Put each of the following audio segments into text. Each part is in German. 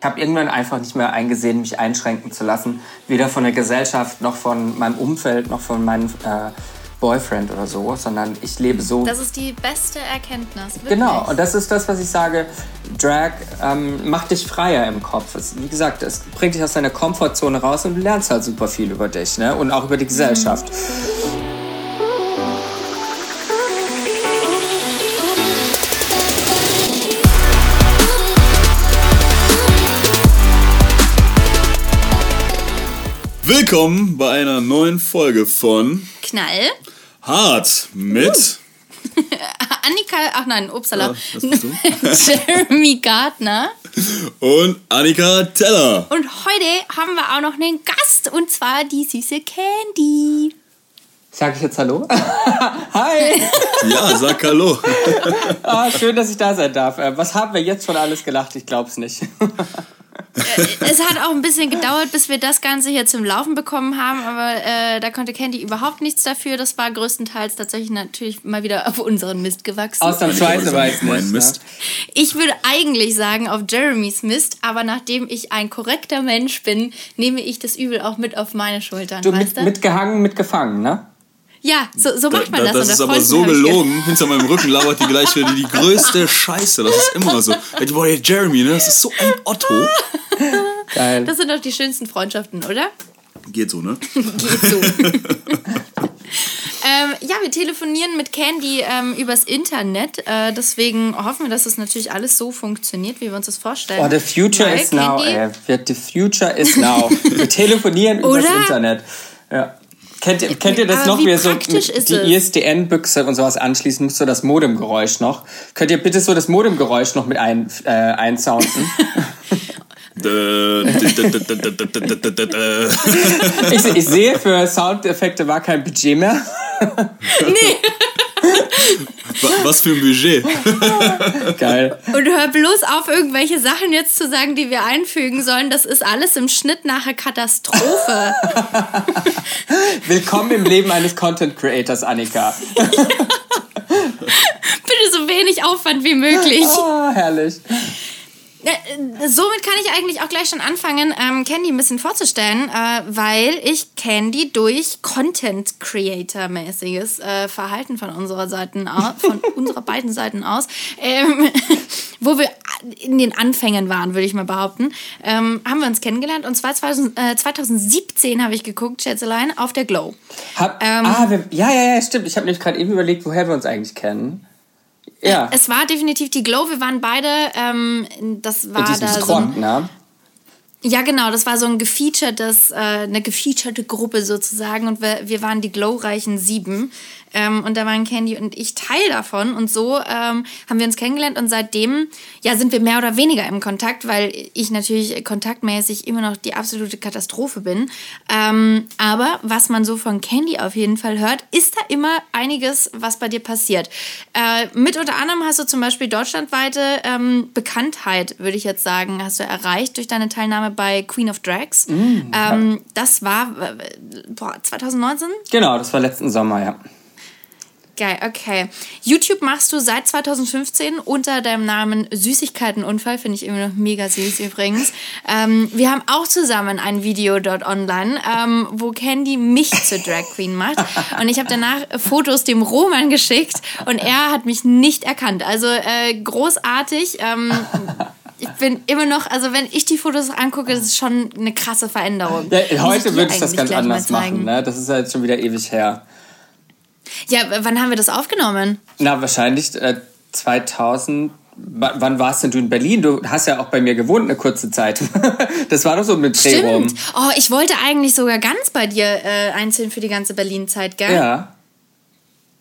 Ich habe irgendwann einfach nicht mehr eingesehen, mich einschränken zu lassen. Weder von der Gesellschaft, noch von meinem Umfeld, noch von meinem äh, Boyfriend oder so, sondern ich lebe so. Das ist die beste Erkenntnis. Wirklich. Genau, und das ist das, was ich sage. Drag ähm, macht dich freier im Kopf. Es, wie gesagt, es bringt dich aus deiner Komfortzone raus und du lernst halt super viel über dich ne? und auch über die Gesellschaft. Mhm. Willkommen bei einer neuen Folge von Knall. Hart mit uh. Annika, ach nein, upsala. Ja, Jeremy Gardner. Und Annika Teller. Und heute haben wir auch noch einen Gast und zwar die süße Candy. Sag ich jetzt Hallo? Hi! Ja, sag Hallo. ah, schön, dass ich da sein darf. Äh, was haben wir jetzt schon alles gelacht? Ich glaub's nicht. Äh, es hat auch ein bisschen gedauert, bis wir das Ganze hier zum Laufen bekommen haben, aber äh, da konnte Candy überhaupt nichts dafür. Das war größtenteils tatsächlich natürlich mal wieder auf unseren Mist gewachsen. Ausnahmsweise weiß mein Mist. Ich würde eigentlich sagen auf Jeremys Mist, aber nachdem ich ein korrekter Mensch bin, nehme ich das Übel auch mit auf meine Schultern. Du mit, mitgehangen, mitgefangen, ne? Ja, so, so macht man da, das. Das ist aber so gelogen. Hinter meinem Rücken labert die gleich wieder die größte Scheiße. Das ist immer so. Boah, Jeremy, ne? Das ist so ein Otto. Geil. Das sind doch die schönsten Freundschaften, oder? Geht so, ne? Geht so. ähm, ja, wir telefonieren mit Candy ähm, übers Internet. Äh, deswegen hoffen wir, dass das natürlich alles so funktioniert, wie wir uns das vorstellen. Oh, the future Weil, is now, ey. The future is now. wir telefonieren übers Internet. Ja. Kennt ihr, kennt ihr das noch, wie, wie so die ISDN-Büchse und sowas anschließen musst du das Modemgeräusch noch? Könnt ihr bitte so das Modemgeräusch noch mit ein, äh, einsounden? ich, ich sehe, für Soundeffekte war kein Budget mehr. nee. Was für ein Budget. Geil. Und hör bloß auf, irgendwelche Sachen jetzt zu sagen, die wir einfügen sollen. Das ist alles im Schnitt nachher Katastrophe. Willkommen im Leben eines Content Creators, Annika. Bitte so wenig Aufwand wie möglich. Oh, herrlich. Äh, somit kann ich eigentlich auch gleich schon anfangen, ähm, Candy ein bisschen vorzustellen, äh, weil ich Candy durch Content Creator mäßiges äh, Verhalten von unserer Seiten von unserer beiden Seiten aus, ähm, wo wir in den Anfängen waren, würde ich mal behaupten, ähm, haben wir uns kennengelernt und zwar 2000, äh, 2017 habe ich geguckt, Schätzelein, auf der Glow. Hab, ähm, ah, wir, ja, ja, ja, stimmt. Ich habe nämlich gerade eben überlegt, woher wir uns eigentlich kennen. Ja. Es war definitiv die Glow. Wir waren beide, ähm, das war da so. Ein, ne? Ja, genau, das war so ein gefeaturtes, äh, eine gefeaturete Gruppe sozusagen und wir, wir waren die glowreichen Sieben. Ähm, und da waren Candy und ich Teil davon. Und so ähm, haben wir uns kennengelernt und seitdem ja, sind wir mehr oder weniger im Kontakt, weil ich natürlich kontaktmäßig immer noch die absolute Katastrophe bin. Ähm, aber was man so von Candy auf jeden Fall hört, ist da immer einiges, was bei dir passiert. Äh, mit unter anderem hast du zum Beispiel deutschlandweite ähm, Bekanntheit, würde ich jetzt sagen, hast du erreicht durch deine Teilnahme bei Queen of Drags. Mm, ja. Das war äh, boah, 2019? Genau, das war letzten Sommer, ja. Geil, okay. YouTube machst du seit 2015 unter deinem Namen Süßigkeitenunfall, finde ich immer noch mega süß übrigens. Ähm, wir haben auch zusammen ein Video dort online, ähm, wo Candy mich zur Drag Queen macht. Und ich habe danach Fotos dem Roman geschickt und er hat mich nicht erkannt. Also äh, großartig. Ähm, ich bin immer noch, also wenn ich die Fotos angucke, das ist schon eine krasse Veränderung. Ja, heute würde ich das ganz anders machen. Ne? Das ist ja jetzt schon wieder ewig her. Ja, wann haben wir das aufgenommen? Na, wahrscheinlich äh, 2000. wann warst denn du in Berlin? Du hast ja auch bei mir gewohnt eine kurze Zeit. das war doch so mit Dreh rum. Oh, ich wollte eigentlich sogar ganz bei dir äh, einzeln für die ganze Berlin-Zeit, gell? Ja.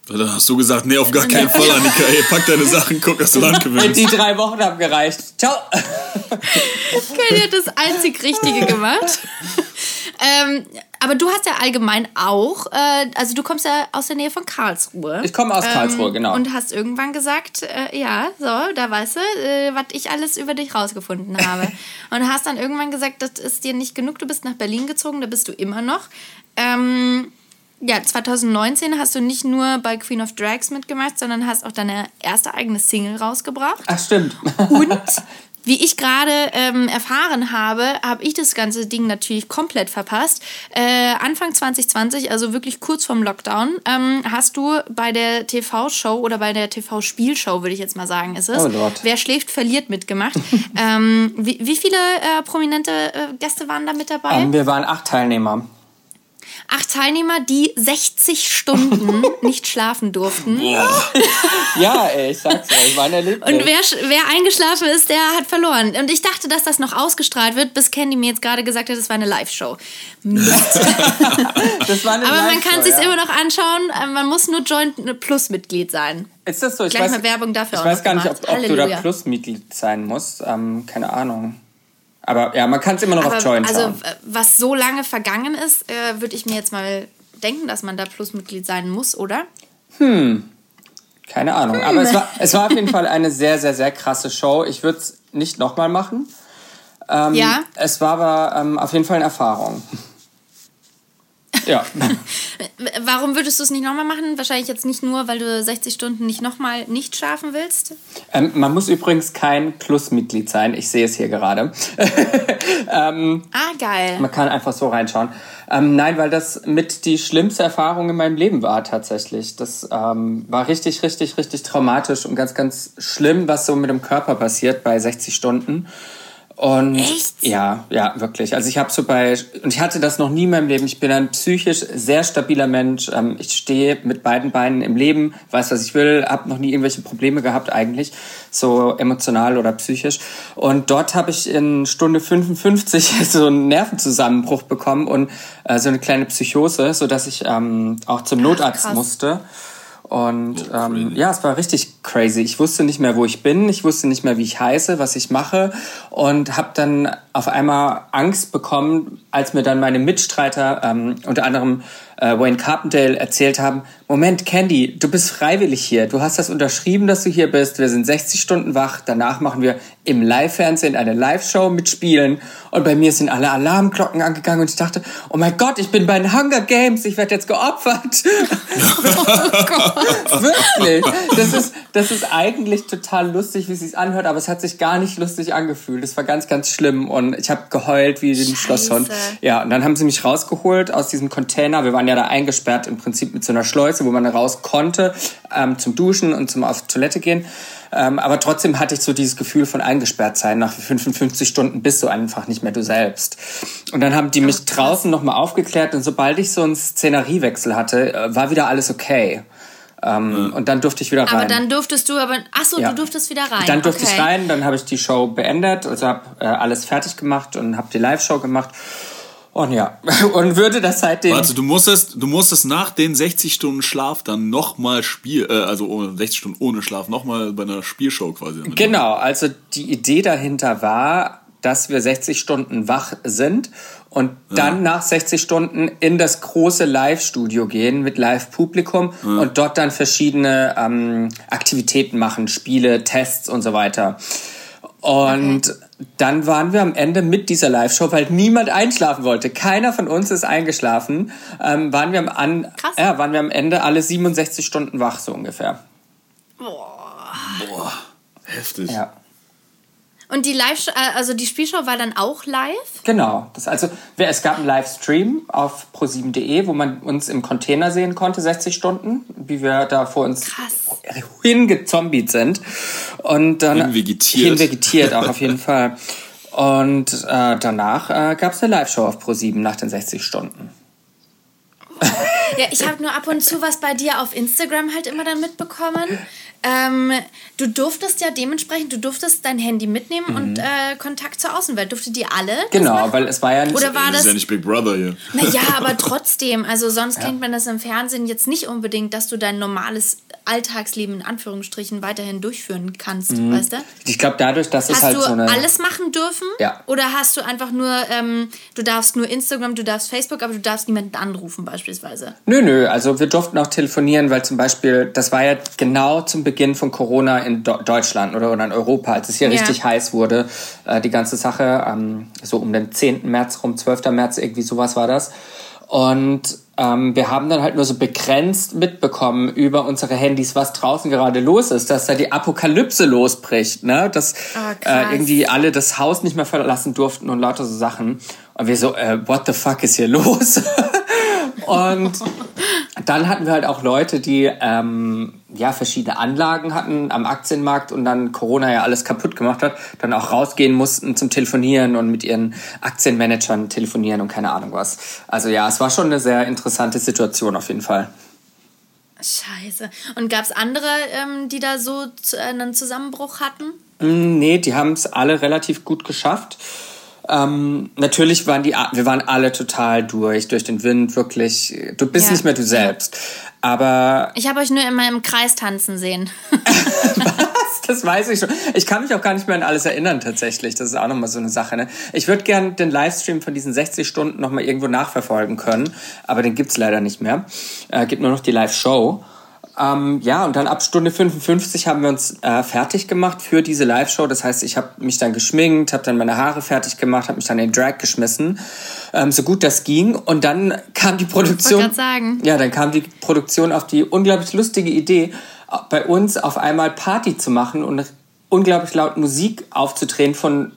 Dann hast du gesagt, nee, auf gar keinen Fall, Annika. Ey, pack deine Sachen, guck, dass du Land gewinnst. Die drei Wochen haben gereicht. Ciao. Kelly hat das einzig Richtige gemacht. ähm, aber du hast ja allgemein auch, äh, also du kommst ja aus der Nähe von Karlsruhe. Ich komme aus ähm, Karlsruhe, genau. Und hast irgendwann gesagt, äh, ja, so, da weißt du, äh, was ich alles über dich rausgefunden habe. und hast dann irgendwann gesagt, das ist dir nicht genug, du bist nach Berlin gezogen, da bist du immer noch. Ähm, ja, 2019 hast du nicht nur bei Queen of Drags mitgemacht, sondern hast auch deine erste eigene Single rausgebracht. Ach, stimmt. Und wie ich gerade ähm, erfahren habe, habe ich das ganze Ding natürlich komplett verpasst. Äh, Anfang 2020, also wirklich kurz vorm Lockdown, ähm, hast du bei der TV-Show oder bei der TV-Spielshow, würde ich jetzt mal sagen, ist es. Oh Lord. Wer schläft, verliert mitgemacht. ähm, wie, wie viele äh, prominente äh, Gäste waren da mit dabei? Ähm, wir waren acht Teilnehmer acht Teilnehmer, die 60 Stunden nicht schlafen durften. ja, ey, ich sag's euch, war ein Erlebnis. Und wer, wer eingeschlafen ist, der hat verloren. Und ich dachte, dass das noch ausgestrahlt wird, bis Candy mir jetzt gerade gesagt hat, das war eine Live-Show. das war eine Aber man kann sich's ja. immer noch anschauen. Äh, man muss nur Joint Plus-Mitglied sein. Ist das so? Ich Gleich weiß, mal Werbung dafür Ich weiß gar nicht, ob, ob du da Plus-Mitglied sein musst. Ähm, keine Ahnung. Aber ja, man kann es immer noch Aber, auf Join also, schauen. Also, was so lange vergangen ist, äh, würde ich mir jetzt mal denken, dass man da Plusmitglied sein muss, oder? Hm. Keine Ahnung. Hm. Aber es war, es war auf jeden Fall eine sehr, sehr, sehr krasse Show. Ich würde es nicht nochmal machen. Ähm, ja. Es war aber ähm, auf jeden Fall eine Erfahrung. Ja. Warum würdest du es nicht nochmal machen? Wahrscheinlich jetzt nicht nur, weil du 60 Stunden nicht nochmal nicht schlafen willst? Ähm, man muss übrigens kein Plus-Mitglied sein. Ich sehe es hier gerade. ähm, ah, geil. Man kann einfach so reinschauen. Ähm, nein, weil das mit die schlimmste Erfahrung in meinem Leben war tatsächlich. Das ähm, war richtig, richtig, richtig traumatisch und ganz, ganz schlimm, was so mit dem Körper passiert bei 60 Stunden. Und Echt? ja, ja, wirklich. Also ich habe so bei und ich hatte das noch nie in meinem Leben. Ich bin ein psychisch sehr stabiler Mensch. Ähm, ich stehe mit beiden Beinen im Leben, weiß was ich will, habe noch nie irgendwelche Probleme gehabt eigentlich, so emotional oder psychisch. Und dort habe ich in Stunde 55 so einen Nervenzusammenbruch bekommen und äh, so eine kleine Psychose, so dass ich ähm, auch zum Notarzt Ach, musste. Und oh, ähm, ja, es war richtig crazy. Ich wusste nicht mehr, wo ich bin. Ich wusste nicht mehr, wie ich heiße, was ich mache. Und habe dann auf einmal Angst bekommen, als mir dann meine Mitstreiter, ähm, unter anderem äh, Wayne Carpendale, erzählt haben, Moment, Candy, du bist freiwillig hier. Du hast das unterschrieben, dass du hier bist. Wir sind 60 Stunden wach. Danach machen wir im Live-Fernsehen eine Live-Show mit Spielen. Und bei mir sind alle Alarmglocken angegangen und ich dachte, oh mein Gott, ich bin bei den Hunger Games. Ich werde jetzt geopfert. oh. Wirklich. Das ist, das ist eigentlich total lustig, wie es sich anhört, aber es hat sich gar nicht lustig angefühlt. Es war ganz, ganz schlimm und ich habe geheult wie den Schlosshund. Ja, und dann haben sie mich rausgeholt aus diesem Container. Wir waren ja da eingesperrt im Prinzip mit so einer Schleuse, wo man raus konnte ähm, zum Duschen und zum auf Toilette gehen. Ähm, aber trotzdem hatte ich so dieses Gefühl von eingesperrt sein. Nach 55 Stunden bist du einfach nicht mehr du selbst. Und dann haben die mich draußen nochmal aufgeklärt und sobald ich so einen Szeneriewechsel hatte, äh, war wieder alles okay. Ähm, ja. Und dann durfte ich wieder rein. Aber dann durftest du aber, ach so, ja. du durftest wieder rein. Dann durfte okay. ich rein, dann habe ich die Show beendet, also habe äh, alles fertig gemacht und habe die Live-Show gemacht. Und ja, und würde das seitdem. Warte, du musstest, du musstest nach den 60 Stunden Schlaf dann nochmal Spiel, äh, also ohne, 60 Stunden ohne Schlaf, nochmal bei einer Spielshow quasi. Genau, also die Idee dahinter war, dass wir 60 Stunden wach sind und dann ja. nach 60 Stunden in das große Live-Studio gehen mit Live-Publikum ja. und dort dann verschiedene ähm, Aktivitäten machen, Spiele, Tests und so weiter. Und okay. Dann waren wir am Ende mit dieser Live-Show, weil niemand einschlafen wollte. Keiner von uns ist eingeschlafen. Ähm, waren, wir am an, ja, waren wir am Ende alle 67 Stunden wach, so ungefähr. Boah. Boah. Heftig. Ja. Und die Live, äh, also die Spielshow war dann auch live? Genau. Das also, es gab einen Livestream auf pro7.de, wo man uns im Container sehen konnte, 60 Stunden, wie wir da vor uns Krass. hingezombiet sind. Und dann hinvegetiert. Hinvegetiert auch auf jeden Fall. Und äh, danach äh, gab es eine Live-Show auf Pro7 nach den 60 Stunden. Ja, ich habe nur ab und zu was bei dir auf Instagram halt immer dann mitbekommen. Ähm, du durftest ja dementsprechend, du durftest dein Handy mitnehmen mhm. und äh, Kontakt zur Außenwelt. Durfte die alle? Genau, weil es war ja nicht. Oder war das, das ist ja nicht Big Brother hier. Naja, aber trotzdem. Also sonst ja. kennt man das im Fernsehen jetzt nicht unbedingt, dass du dein normales Alltagsleben in Anführungsstrichen weiterhin durchführen kannst, mhm. weißt du? Ich glaube, dadurch, dass hast es halt so eine. Hast du alles machen dürfen? Ja. Oder hast du einfach nur, ähm, du darfst nur Instagram, du darfst Facebook, aber du darfst niemanden anrufen beispielsweise? Nö, nö. Also wir durften auch telefonieren, weil zum Beispiel, das war ja genau zum Beginn von Corona in Do Deutschland oder, oder in Europa, als es hier ja. richtig heiß wurde, äh, die ganze Sache, ähm, so um den 10. März rum, 12. März, irgendwie sowas war das. Und ähm, wir haben dann halt nur so begrenzt mitbekommen über unsere Handys, was draußen gerade los ist, dass da die Apokalypse losbricht, ne? Dass oh, äh, irgendwie alle das Haus nicht mehr verlassen durften und lauter so Sachen. Und wir so, äh, what the fuck ist hier los? und dann hatten wir halt auch Leute, die ähm, ja verschiedene Anlagen hatten am Aktienmarkt und dann Corona ja alles kaputt gemacht hat, dann auch rausgehen mussten zum Telefonieren und mit ihren Aktienmanagern telefonieren und keine Ahnung was. Also ja, es war schon eine sehr interessante Situation auf jeden Fall. Scheiße. Und gab es andere, ähm, die da so einen Zusammenbruch hatten? Mm, nee, die haben es alle relativ gut geschafft. Ähm, natürlich waren die, wir waren alle total durch, durch den Wind, wirklich. Du bist ja. nicht mehr du selbst. Aber. Ich habe euch nur immer im Kreis tanzen sehen. Was? Das weiß ich schon. Ich kann mich auch gar nicht mehr an alles erinnern, tatsächlich. Das ist auch nochmal so eine Sache. Ne? Ich würde gern den Livestream von diesen 60 Stunden nochmal irgendwo nachverfolgen können, aber den gibt's leider nicht mehr. Äh, gibt nur noch die Live-Show. Ähm, ja, und dann ab Stunde 55 haben wir uns äh, fertig gemacht für diese Live-Show. Das heißt, ich habe mich dann geschminkt, habe dann meine Haare fertig gemacht, habe mich dann in Drag geschmissen, ähm, so gut das ging. Und dann kam die Produktion. Ich sagen. Ja, dann kam die Produktion auf die unglaublich lustige Idee, bei uns auf einmal Party zu machen und unglaublich laut Musik aufzudrehen von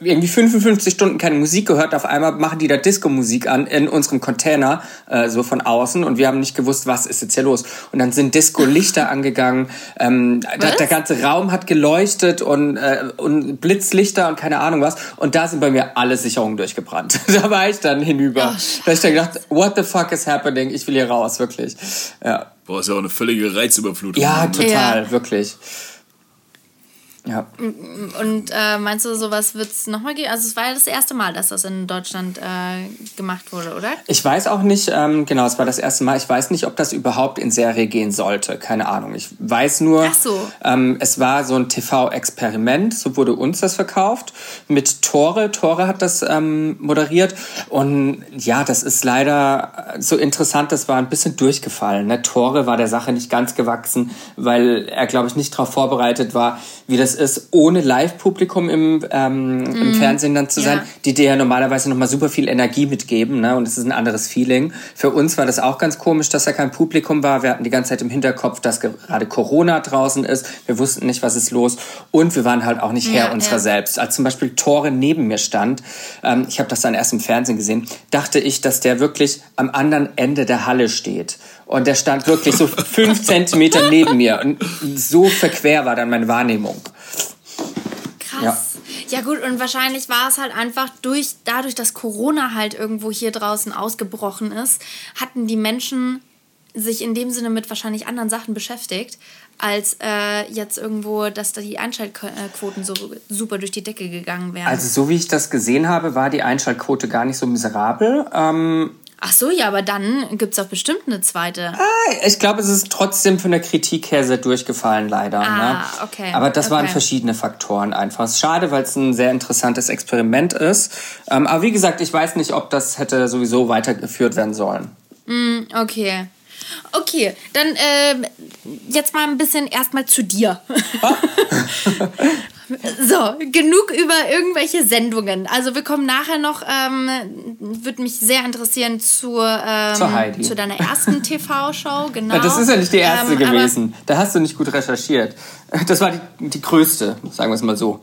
irgendwie 55 Stunden keine Musik gehört, auf einmal machen die da Disco-Musik an in unserem Container, äh, so von außen und wir haben nicht gewusst, was ist jetzt hier los. Und dann sind Disco-Lichter angegangen, ähm, der, der, ganze Raum hat geleuchtet und, äh, und Blitzlichter und keine Ahnung was und da sind bei mir alle Sicherungen durchgebrannt. da war ich dann hinüber. Oh, da hab ich dann gedacht, what the fuck is happening? Ich will hier raus, wirklich. Ja. Boah, ist ja auch eine völlige Reizüberflutung. Ja, total, ja. wirklich. Ja. Und äh, meinst du, sowas wird es nochmal geben? Also es war ja das erste Mal, dass das in Deutschland äh, gemacht wurde, oder? Ich weiß auch nicht, ähm, genau, es war das erste Mal. Ich weiß nicht, ob das überhaupt in Serie gehen sollte. Keine Ahnung. Ich weiß nur, Ach so. ähm, es war so ein TV-Experiment, so wurde uns das verkauft, mit Tore. Tore hat das ähm, moderiert. Und ja, das ist leider so interessant, das war ein bisschen durchgefallen. Ne? Tore war der Sache nicht ganz gewachsen, weil er, glaube ich, nicht darauf vorbereitet war, wie das ist, ohne Live-Publikum im, ähm, mm. im mhm. Fernsehen dann zu sein, ja. die dir ja normalerweise nochmal super viel Energie mitgeben. Ne? Und es ist ein anderes Feeling. Für uns war das auch ganz komisch, dass da kein Publikum war. Wir hatten die ganze Zeit im Hinterkopf, dass gerade Corona draußen ist. Wir wussten nicht, was ist los. Und wir waren halt auch nicht Herr ja, unserer ja. selbst. Als zum Beispiel Tore neben mir stand, ähm, ich habe das dann erst im Fernsehen gesehen, dachte ich, dass der wirklich am anderen Ende der Halle steht. Und der stand wirklich so fünf Zentimeter neben mir. Und so verquer war dann meine Wahrnehmung. Krass. Ja. Ja gut, und wahrscheinlich war es halt einfach durch, dadurch, dass Corona halt irgendwo hier draußen ausgebrochen ist, hatten die Menschen sich in dem Sinne mit wahrscheinlich anderen Sachen beschäftigt, als äh, jetzt irgendwo, dass da die Einschaltquoten so super durch die Decke gegangen wären. Also so wie ich das gesehen habe, war die Einschaltquote gar nicht so miserabel. Ähm, Ach so, ja, aber dann gibt es doch bestimmt eine zweite. Ah, ich glaube, es ist trotzdem von der Kritik her sehr durchgefallen, leider. Ah, ne? okay. Aber das okay. waren verschiedene Faktoren einfach. Schade, weil es ein sehr interessantes Experiment ist. Ähm, aber wie gesagt, ich weiß nicht, ob das hätte sowieso weitergeführt werden sollen. Mm, okay. Okay, dann äh, jetzt mal ein bisschen erstmal zu dir. So, genug über irgendwelche Sendungen. Also wir kommen nachher noch, ähm, würde mich sehr interessieren zur, ähm, zu deiner ersten TV-Show, genau. Das ist ja nicht die erste ähm, gewesen. Da hast du nicht gut recherchiert. Das war die, die größte, sagen wir es mal so.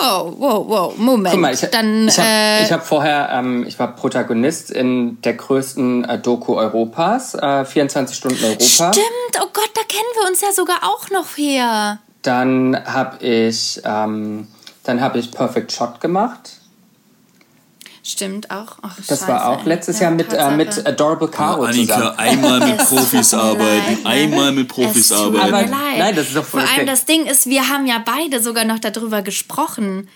Wow, wow, wow, Moment. Guck mal, ich, Dann, ich habe äh, hab vorher, ähm, ich war Protagonist in der größten äh, Doku Europas, äh, 24 Stunden Europa. Stimmt, oh Gott, da kennen wir uns ja sogar auch noch her. Dann habe ich, ähm, dann habe ich Perfect Shot gemacht. Stimmt auch. Ach, das Scheiße, war auch letztes ja, Jahr mit, äh, mit Adorable Caro oh, Annika, zusammen. einmal mit Profis arbeiten. einmal mit Profis es arbeiten. Aber nein, das ist doch voll Vor okay. allem das Ding ist, wir haben ja beide sogar noch darüber gesprochen.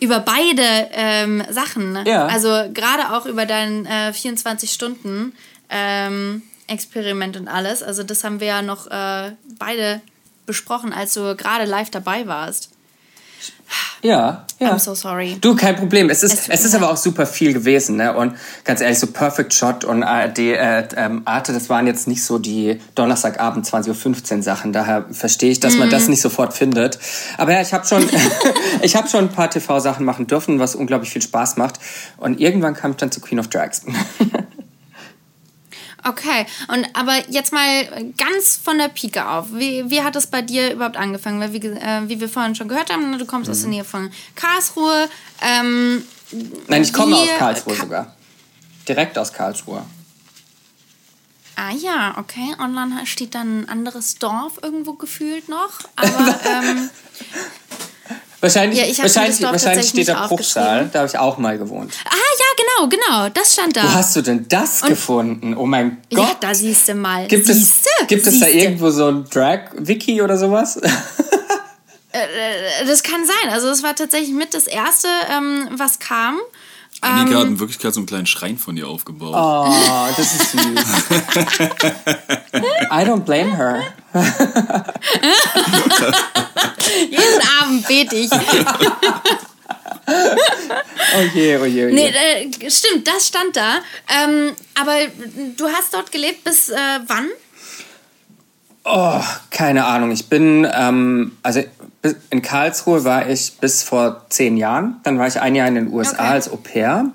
Über beide ähm, Sachen. Ja. Also gerade auch über dein äh, 24 Stunden ähm, Experiment und alles. Also das haben wir ja noch äh, beide besprochen, als du gerade live dabei warst. Ja, ja. I'm so sorry. Du, kein Problem. Es ist, es, es ist aber auch super viel gewesen, ne? Und ganz ehrlich, so Perfect Shot und ARD, äh, ähm, Arte, das waren jetzt nicht so die Donnerstagabend 20.15 Uhr Sachen. Daher verstehe ich, dass mhm. man das nicht sofort findet. Aber ja, ich habe schon, ich habe schon ein paar TV-Sachen machen dürfen, was unglaublich viel Spaß macht. Und irgendwann kam ich dann zu Queen of Drags. Okay, und aber jetzt mal ganz von der Pike auf. Wie, wie hat es bei dir überhaupt angefangen? Weil, wie, äh, wie wir vorhin schon gehört haben, ne, du kommst mhm. aus der mhm. Nähe von Karlsruhe. Ähm, Nein, ich komme aus Karlsruhe Ka sogar. Direkt aus Karlsruhe. Ah ja, okay. Online steht dann ein anderes Dorf irgendwo gefühlt noch. Aber ähm, Wahrscheinlich, ja, wahrscheinlich, wahrscheinlich steht da Bruchsal, da habe ich auch mal gewohnt. Ah ja, genau, genau, das stand da. Wo hast du denn das Und, gefunden? Oh mein Gott. Ja, da siehst du mal. Gibt, siehste, es, gibt es da irgendwo so ein Drag-Wiki oder sowas? Äh, äh, das kann sein. Also es war tatsächlich mit das Erste, ähm, was kam. Annika um, hat in Wirklichkeit so einen kleinen Schrein von dir aufgebaut. Oh, das ist süß. I don't blame her. Jeden Abend bete ich. oh je, oh je, oh je. Nee, äh, stimmt, das stand da. Ähm, aber du hast dort gelebt bis äh, wann? Oh, keine Ahnung. Ich bin, ähm, also in Karlsruhe war ich bis vor zehn Jahren. Dann war ich ein Jahr in den USA okay. als Au pair.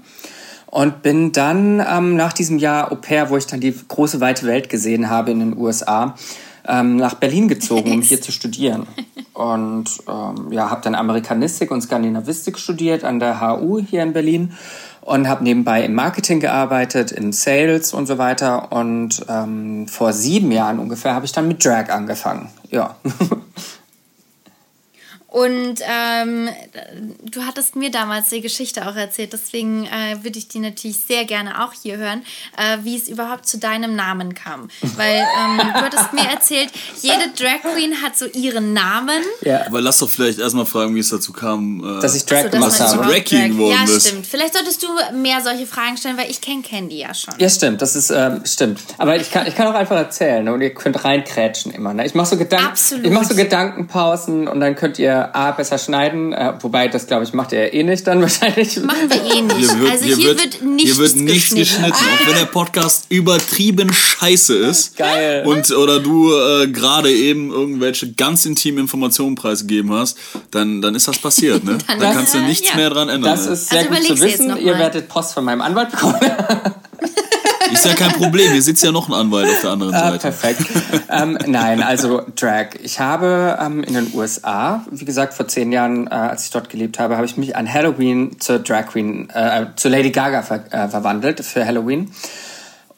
Und bin dann ähm, nach diesem Jahr Au pair, wo ich dann die große weite Welt gesehen habe in den USA, ähm, nach Berlin gezogen, um hier zu studieren. Und ähm, ja, habe dann Amerikanistik und Skandinavistik studiert an der HU hier in Berlin und habe nebenbei im Marketing gearbeitet, in Sales und so weiter. Und ähm, vor sieben Jahren ungefähr habe ich dann mit Drag angefangen. Ja. Und ähm, du hattest mir damals die Geschichte auch erzählt, deswegen äh, würde ich die natürlich sehr gerne auch hier hören, äh, wie es überhaupt zu deinem Namen kam. Weil ähm, du hattest mir erzählt, jede Drag Queen hat so ihren Namen. Ja. Aber lass doch vielleicht erstmal fragen, wie es dazu kam, äh, dass ich Drag so, gemacht habe. Drag King geworden ja, stimmt. Vielleicht solltest du mehr solche Fragen stellen, weil ich kenne Candy ja schon. Ja, stimmt, das ist ähm, stimmt. Aber ich kann, ich kann auch einfach erzählen ne? und ihr könnt reinkrätschen immer. Ne? Ich mache so, Gedank ich mach so Gedankenpausen und dann könnt ihr A, besser schneiden. Äh, wobei, das glaube ich, macht er eh nicht dann wahrscheinlich. Machen wir eh nicht. Hier wird, also hier, hier wird, wird nichts, hier wird nichts geschnitten. geschnitten. Auch wenn der Podcast übertrieben scheiße ist. Geil. Und, oder du äh, gerade eben irgendwelche ganz intimen Informationen preisgegeben hast, dann, dann ist das passiert. Ne? dann, dann kannst du nichts ja. mehr dran ändern. Das ist sehr also gut zu wissen. Ihr werdet Post von meinem Anwalt bekommen. Ist ja kein Problem, hier sitzt ja noch ein Anwalt auf der anderen ah, Seite. perfekt. ähm, nein, also Drag. Ich habe ähm, in den USA, wie gesagt, vor zehn Jahren, äh, als ich dort gelebt habe, habe ich mich an Halloween zur Drag Queen, äh, zu Lady Gaga ver äh, verwandelt für Halloween.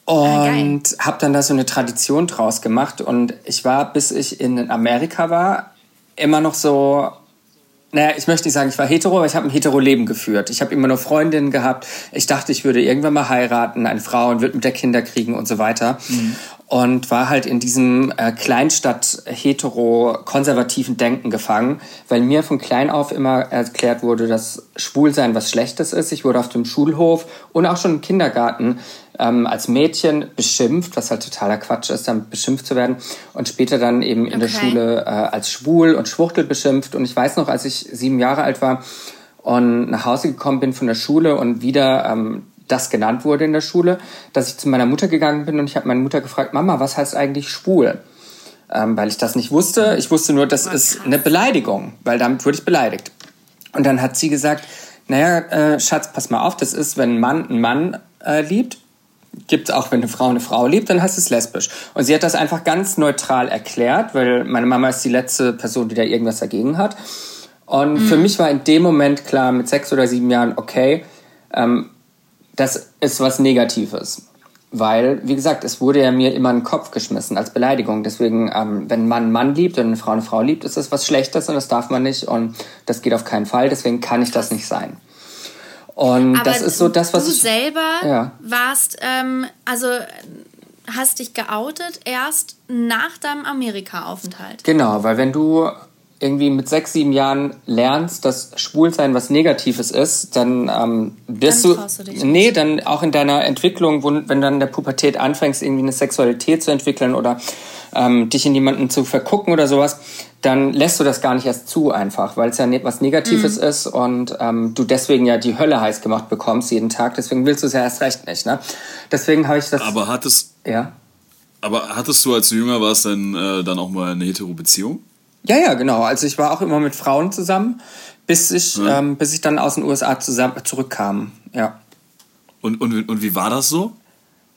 Und ah, habe dann da so eine Tradition draus gemacht. Und ich war, bis ich in Amerika war, immer noch so naja, ich möchte nicht sagen, ich war hetero, aber ich habe ein hetero Leben geführt. Ich habe immer nur Freundinnen gehabt. Ich dachte, ich würde irgendwann mal heiraten, eine Frau und würde mit der Kinder kriegen und so weiter. Mhm. Und war halt in diesem äh, Kleinstadt-hetero-konservativen Denken gefangen, weil mir von klein auf immer erklärt wurde, dass Schwulsein was Schlechtes ist. Ich wurde auf dem Schulhof und auch schon im Kindergarten ähm, als Mädchen beschimpft, was halt totaler Quatsch ist, dann beschimpft zu werden und später dann eben in okay. der Schule äh, als schwul und Schwuchtel beschimpft. Und ich weiß noch, als ich sieben Jahre alt war und nach Hause gekommen bin von der Schule und wieder ähm, das genannt wurde in der Schule, dass ich zu meiner Mutter gegangen bin und ich habe meine Mutter gefragt, Mama, was heißt eigentlich schwul? Ähm, weil ich das nicht wusste. Ich wusste nur, das oh, ist eine Beleidigung, weil damit wurde ich beleidigt. Und dann hat sie gesagt, naja, äh, Schatz, pass mal auf, das ist, wenn ein Mann einen Mann äh, liebt gibt es auch, wenn eine Frau eine Frau liebt, dann heißt es lesbisch. Und sie hat das einfach ganz neutral erklärt, weil meine Mama ist die letzte Person, die da irgendwas dagegen hat. Und mhm. für mich war in dem Moment klar, mit sechs oder sieben Jahren, okay, ähm, das ist was Negatives. Weil, wie gesagt, es wurde ja mir immer in den Kopf geschmissen als Beleidigung. Deswegen, ähm, wenn ein Mann einen Mann liebt und eine Frau eine Frau liebt, ist das was Schlechtes und das darf man nicht und das geht auf keinen Fall. Deswegen kann ich das nicht sein. Und Aber das ist so das, was du ich, selber ja. warst, ähm, also hast dich geoutet erst nach deinem Amerika-Aufenthalt. Genau, weil wenn du irgendwie mit sechs, sieben Jahren lernst, dass Schwulsein was Negatives ist, dann ähm, wirst dann du, du nee, dann auch in deiner Entwicklung, wo, wenn dann in der Pubertät anfängst, irgendwie eine Sexualität zu entwickeln oder ähm, dich in jemanden zu vergucken oder sowas, dann lässt du das gar nicht erst zu einfach, weil es ja ne was Negatives mhm. ist und ähm, du deswegen ja die Hölle heiß gemacht bekommst jeden Tag. Deswegen willst du es ja erst recht nicht. Ne? Deswegen habe ich das. Aber hattest. Ja. Aber hattest du, als du jünger warst, dann, äh, dann auch mal eine hetero-Beziehung? Ja, ja, genau. Also ich war auch immer mit Frauen zusammen, bis ich, ja. ähm, bis ich dann aus den USA zusammen, zurückkam. Ja. Und, und, und wie war das so?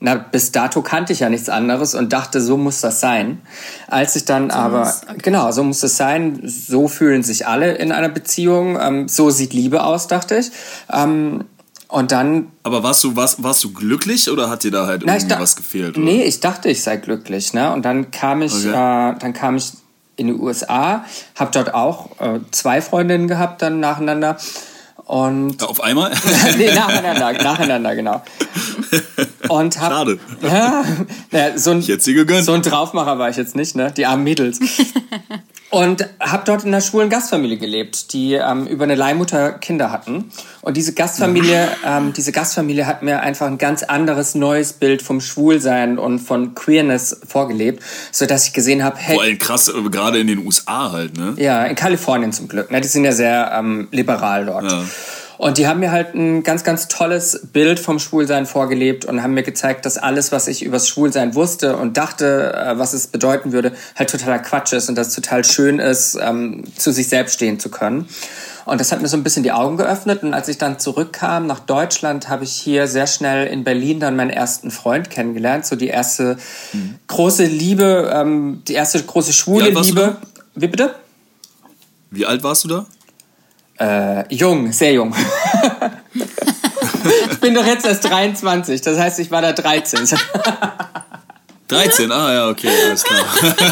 Na, bis dato kannte ich ja nichts anderes und dachte, so muss das sein. Als ich dann so aber, muss, okay. genau, so muss es sein, so fühlen sich alle in einer Beziehung, ähm, so sieht Liebe aus, dachte ich. Ähm, und dann. Aber warst du, warst, warst du glücklich oder hat dir da halt irgendwie was gefehlt? Oder? Nee, ich dachte, ich sei glücklich, ne? Und dann kam ich, okay. äh, dann kam ich in die USA, habe dort auch äh, zwei Freundinnen gehabt dann nacheinander. Und Auf einmal? nee, nacheinander, nacheinander, genau. Und hab, Schade. Ja, ja, so, ein, ich hätte sie gegönnt. so ein Draufmacher war ich jetzt nicht, ne? Die armen Mädels. Und habe dort in einer schwulen Gastfamilie gelebt, die ähm, über eine Leihmutter Kinder hatten. Und diese Gastfamilie, ähm, diese Gastfamilie hat mir einfach ein ganz anderes neues Bild vom Schwulsein und von Queerness vorgelebt, so dass ich gesehen habe, hey, vor allem krass, äh, gerade in den USA halt, ne? Ja, in Kalifornien zum Glück. Ne? Die sind ja sehr ähm, liberal dort. Ja. Und die haben mir halt ein ganz, ganz tolles Bild vom Schwulsein vorgelebt und haben mir gezeigt, dass alles, was ich übers Schwulsein wusste und dachte, äh, was es bedeuten würde, halt totaler Quatsch ist und dass es total schön ist, ähm, zu sich selbst stehen zu können. Und das hat mir so ein bisschen die Augen geöffnet. Und als ich dann zurückkam nach Deutschland, habe ich hier sehr schnell in Berlin dann meinen ersten Freund kennengelernt. So die erste mhm. große Liebe, ähm, die erste große schwule Wie Liebe. Wie bitte? Wie alt warst du da? Äh, jung, sehr jung. ich bin doch jetzt erst 23, das heißt, ich war da 13. 13, ah ja, okay, alles klar.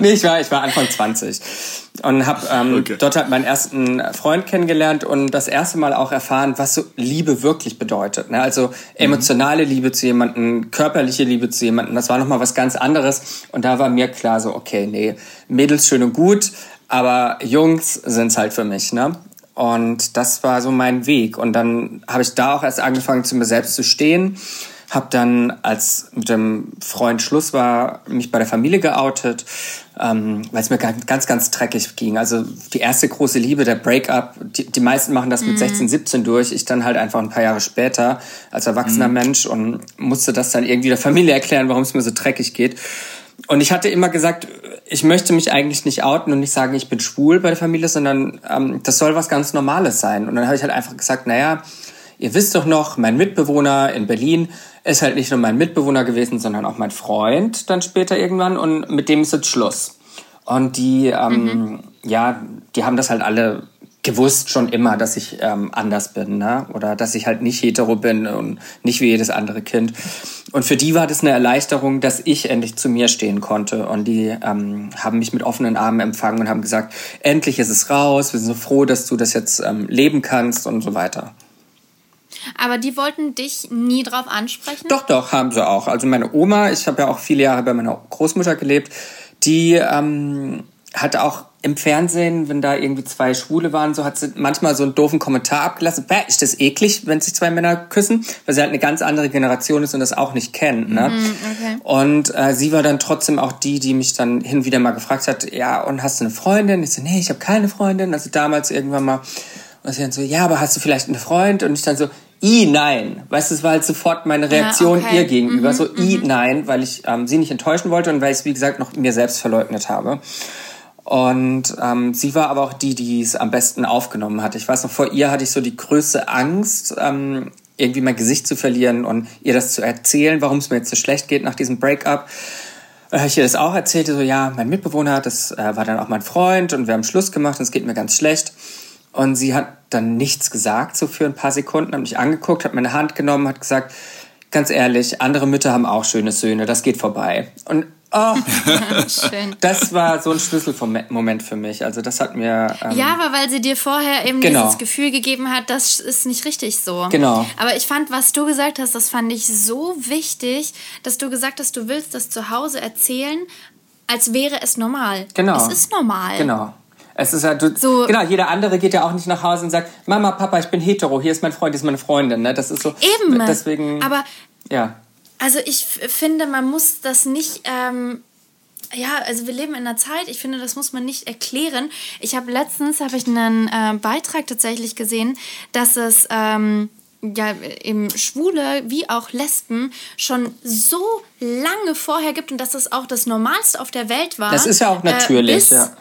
nee, ich war, ich war Anfang 20 und habe ähm, okay. dort halt meinen ersten Freund kennengelernt und das erste Mal auch erfahren, was so Liebe wirklich bedeutet. Ne? Also emotionale Liebe zu jemandem, körperliche Liebe zu jemandem, das war nochmal was ganz anderes und da war mir klar so, okay, nee, Mädels schön und gut, aber Jungs sind's halt für mich, ne? Und das war so mein Weg. Und dann habe ich da auch erst angefangen, zu mir selbst zu stehen. Habe dann, als mit dem Freund Schluss war, mich bei der Familie geoutet, ähm, weil es mir ganz, ganz dreckig ging. Also die erste große Liebe, der Breakup, die, die meisten machen das mit mhm. 16, 17 durch. Ich dann halt einfach ein paar Jahre später als erwachsener mhm. Mensch und musste das dann irgendwie der Familie erklären, warum es mir so dreckig geht. Und ich hatte immer gesagt, ich möchte mich eigentlich nicht outen und nicht sagen, ich bin schwul bei der Familie, sondern ähm, das soll was ganz Normales sein. Und dann habe ich halt einfach gesagt, naja, ihr wisst doch noch, mein Mitbewohner in Berlin ist halt nicht nur mein Mitbewohner gewesen, sondern auch mein Freund dann später irgendwann und mit dem ist jetzt Schluss. Und die, ähm, mhm. ja, die haben das halt alle gewusst schon immer, dass ich ähm, anders bin, ne? Oder dass ich halt nicht hetero bin und nicht wie jedes andere Kind. Und für die war das eine Erleichterung, dass ich endlich zu mir stehen konnte. Und die ähm, haben mich mit offenen Armen empfangen und haben gesagt, endlich ist es raus, wir sind so froh, dass du das jetzt ähm, leben kannst und so weiter. Aber die wollten dich nie drauf ansprechen? Doch, doch, haben sie auch. Also meine Oma, ich habe ja auch viele Jahre bei meiner Großmutter gelebt, die ähm, hat auch im Fernsehen, wenn da irgendwie zwei Schwule waren, so hat sie manchmal so einen doofen Kommentar abgelassen. Bäh, ist das eklig, wenn sich zwei Männer küssen? Weil sie halt eine ganz andere Generation ist und das auch nicht kennt. Ne? Mm, okay. Und äh, sie war dann trotzdem auch die, die mich dann hin und wieder mal gefragt hat, ja, und hast du eine Freundin? Ich so, nee, ich habe keine Freundin. Also damals irgendwann mal. Und sie dann so, ja, aber hast du vielleicht einen Freund? Und ich dann so, i nein. Weißt du, es war halt sofort meine Reaktion ja, okay. ihr gegenüber. Mhm, so i mhm. nein, weil ich ähm, sie nicht enttäuschen wollte und weil ich es, wie gesagt, noch mir selbst verleugnet habe. Und ähm, sie war aber auch die, die es am besten aufgenommen hat. Ich weiß noch, vor ihr hatte ich so die größte Angst, ähm, irgendwie mein Gesicht zu verlieren und ihr das zu erzählen, warum es mir jetzt so schlecht geht nach diesem Breakup. Und habe ich ihr das auch erzählt, so ja, mein Mitbewohner, das äh, war dann auch mein Freund und wir haben Schluss gemacht und es geht mir ganz schlecht. Und sie hat dann nichts gesagt, so für ein paar Sekunden, hat mich angeguckt, hat meine Hand genommen, hat gesagt, ganz ehrlich, andere Mütter haben auch schöne Söhne, das geht vorbei. Und Oh, Schön. das war so ein Schlüsselmoment für mich. Also das hat mir. Ähm, ja, aber weil sie dir vorher eben genau. dieses Gefühl gegeben hat, das ist nicht richtig so. Genau. Aber ich fand, was du gesagt hast, das fand ich so wichtig, dass du gesagt hast, du willst das zu Hause erzählen, als wäre es normal. Genau. Es ist normal. Genau. Es ist ja, du, so, genau, jeder andere geht ja auch nicht nach Hause und sagt, Mama, Papa, ich bin hetero, hier ist mein Freund, hier ist meine Freundin. Ne? Das ist so. Eben. Deswegen. Aber. Ja. Also ich finde, man muss das nicht. Ähm, ja, also wir leben in einer Zeit, ich finde, das muss man nicht erklären. Ich habe letztens habe ich einen äh, Beitrag tatsächlich gesehen, dass es ähm, ja eben Schwule wie auch Lesben schon so lange vorher gibt und dass das auch das Normalste auf der Welt war. Das ist ja auch natürlich, äh, ja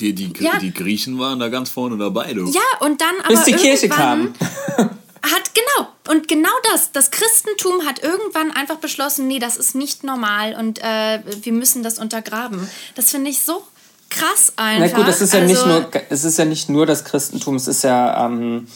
die, die, ja. die Griechen waren da ganz vorne dabei, du. Ja, und dann aber. Bis die Kirche kam. hat genau und genau das das Christentum hat irgendwann einfach beschlossen nee das ist nicht normal und äh, wir müssen das untergraben das finde ich so krass einfach na gut es ist ja also, nicht nur es ist ja nicht nur das Christentum es ist ja ähm,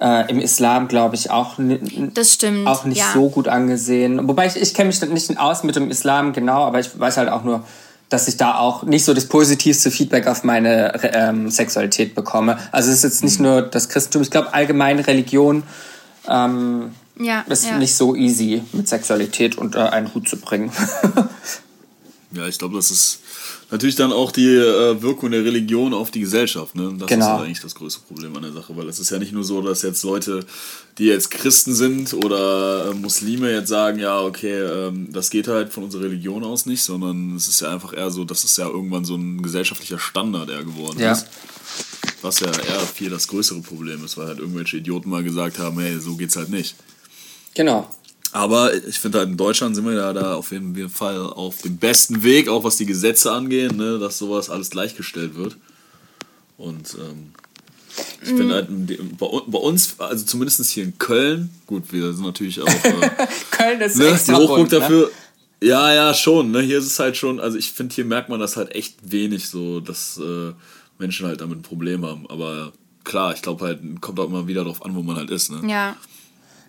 äh, im Islam glaube ich auch das stimmt auch nicht ja. so gut angesehen wobei ich, ich kenne mich nicht aus mit dem Islam genau aber ich weiß halt auch nur dass ich da auch nicht so das positivste Feedback auf meine ähm, Sexualität bekomme. Also es ist jetzt nicht mhm. nur das Christentum, ich glaube allgemein Religion ähm, ja, ist ja. nicht so easy mit Sexualität unter einen Hut zu bringen. ja, ich glaube, das ist natürlich dann auch die äh, Wirkung der Religion auf die Gesellschaft. Ne? Das genau. ist eigentlich das größte Problem an der Sache, weil es ist ja nicht nur so, dass jetzt Leute, die jetzt Christen sind oder äh, Muslime jetzt sagen, ja, okay, ähm, das geht halt von unserer Religion aus nicht, sondern es ist ja einfach eher so, dass es ja irgendwann so ein gesellschaftlicher Standard eher geworden ja. ist. Was ja eher viel das größere Problem ist, weil halt irgendwelche Idioten mal gesagt haben, hey, so geht's halt nicht. Genau. Aber ich finde halt in Deutschland sind wir ja da auf jeden Fall auf dem besten Weg, auch was die Gesetze angehen, ne, dass sowas alles gleichgestellt wird. Und ähm, ich mhm. finde halt bei, bei, uns, also zumindest hier in Köln, gut, wir sind natürlich auch. Äh, Köln ist ne, extra Hochburg ne? dafür. Ja, ja, schon. Ne? Hier ist es halt schon, also ich finde, hier merkt man das halt echt wenig, so dass äh, Menschen halt damit ein Problem haben. Aber klar, ich glaube halt, kommt auch immer wieder darauf an, wo man halt ist. Ne? Ja.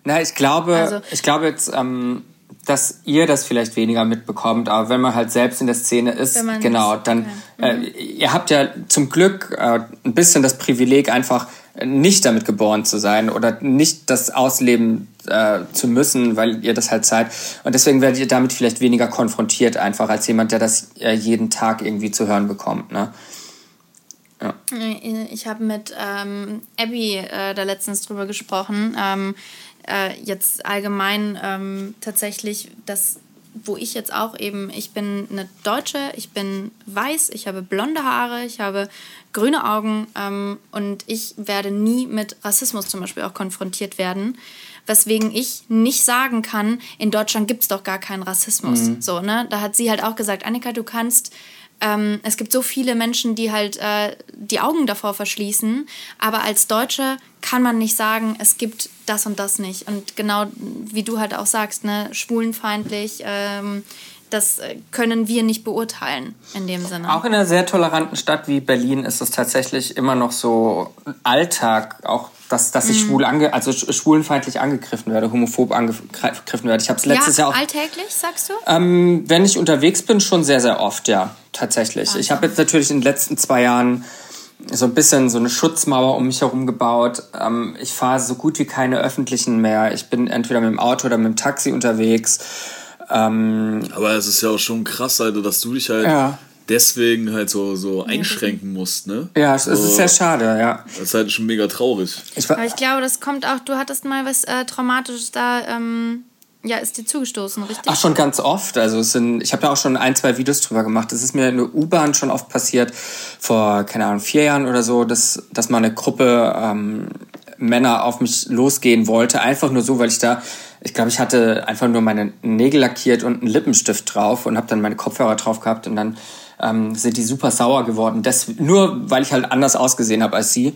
Na, ich glaube, also, ich glaube jetzt, ähm, dass ihr das vielleicht weniger mitbekommt, aber wenn man halt selbst in der Szene ist, genau, dann mhm. äh, ihr habt ja zum Glück äh, ein bisschen das Privileg, einfach nicht damit geboren zu sein oder nicht das ausleben äh, zu müssen, weil ihr das halt seid. Und deswegen werdet ihr damit vielleicht weniger konfrontiert, einfach als jemand, der das äh, jeden Tag irgendwie zu hören bekommt. Ne? Ja. Ich habe mit ähm, Abby äh, da letztens drüber gesprochen. Ähm, äh, jetzt allgemein ähm, tatsächlich das wo ich jetzt auch eben, ich bin eine Deutsche, ich bin weiß, ich habe blonde Haare, ich habe grüne Augen ähm, und ich werde nie mit Rassismus zum Beispiel auch konfrontiert werden. Weswegen ich nicht sagen kann, in Deutschland gibt es doch gar keinen Rassismus. Mhm. So, ne? Da hat sie halt auch gesagt, Annika, du kannst ähm, es gibt so viele Menschen, die halt äh, die Augen davor verschließen, aber als Deutsche kann man nicht sagen, es gibt das und das nicht. Und genau wie du halt auch sagst, ne, schwulenfeindlich, ähm, das äh, können wir nicht beurteilen in dem Sinne. Auch in einer sehr toleranten Stadt wie Berlin ist es tatsächlich immer noch so Alltag, auch dass, dass ich mhm. schwul ange, also schwulenfeindlich angegriffen werde, homophob angegriffen werde. Ich habe es letztes ja, Jahr auch. Alltäglich, sagst du? Ähm, wenn ich unterwegs bin, schon sehr, sehr oft, ja, tatsächlich. Also. Ich habe jetzt natürlich in den letzten zwei Jahren so ein bisschen so eine Schutzmauer um mich herum gebaut. Ähm, ich fahre so gut wie keine öffentlichen mehr. Ich bin entweder mit dem Auto oder mit dem Taxi unterwegs. Ähm, Aber es ist ja auch schon krass, Alter, dass du dich halt ja deswegen halt so, so einschränken musst, ne? Ja, es so, ist sehr schade, ja. Das ist halt schon mega traurig. Ich, Aber ich glaube, das kommt auch, du hattest mal was äh, Traumatisches da, ähm, ja, ist dir zugestoßen, richtig? Ach, schon ganz oft. Also es sind, ich habe da auch schon ein, zwei Videos drüber gemacht. Es ist mir in der U-Bahn schon oft passiert, vor, keine Ahnung, vier Jahren oder so, dass, dass mal eine Gruppe ähm, Männer auf mich losgehen wollte. Einfach nur so, weil ich da ich glaube, ich hatte einfach nur meine Nägel lackiert und einen Lippenstift drauf und habe dann meine Kopfhörer drauf gehabt und dann ähm, sind die super sauer geworden. Das, nur weil ich halt anders ausgesehen habe als sie.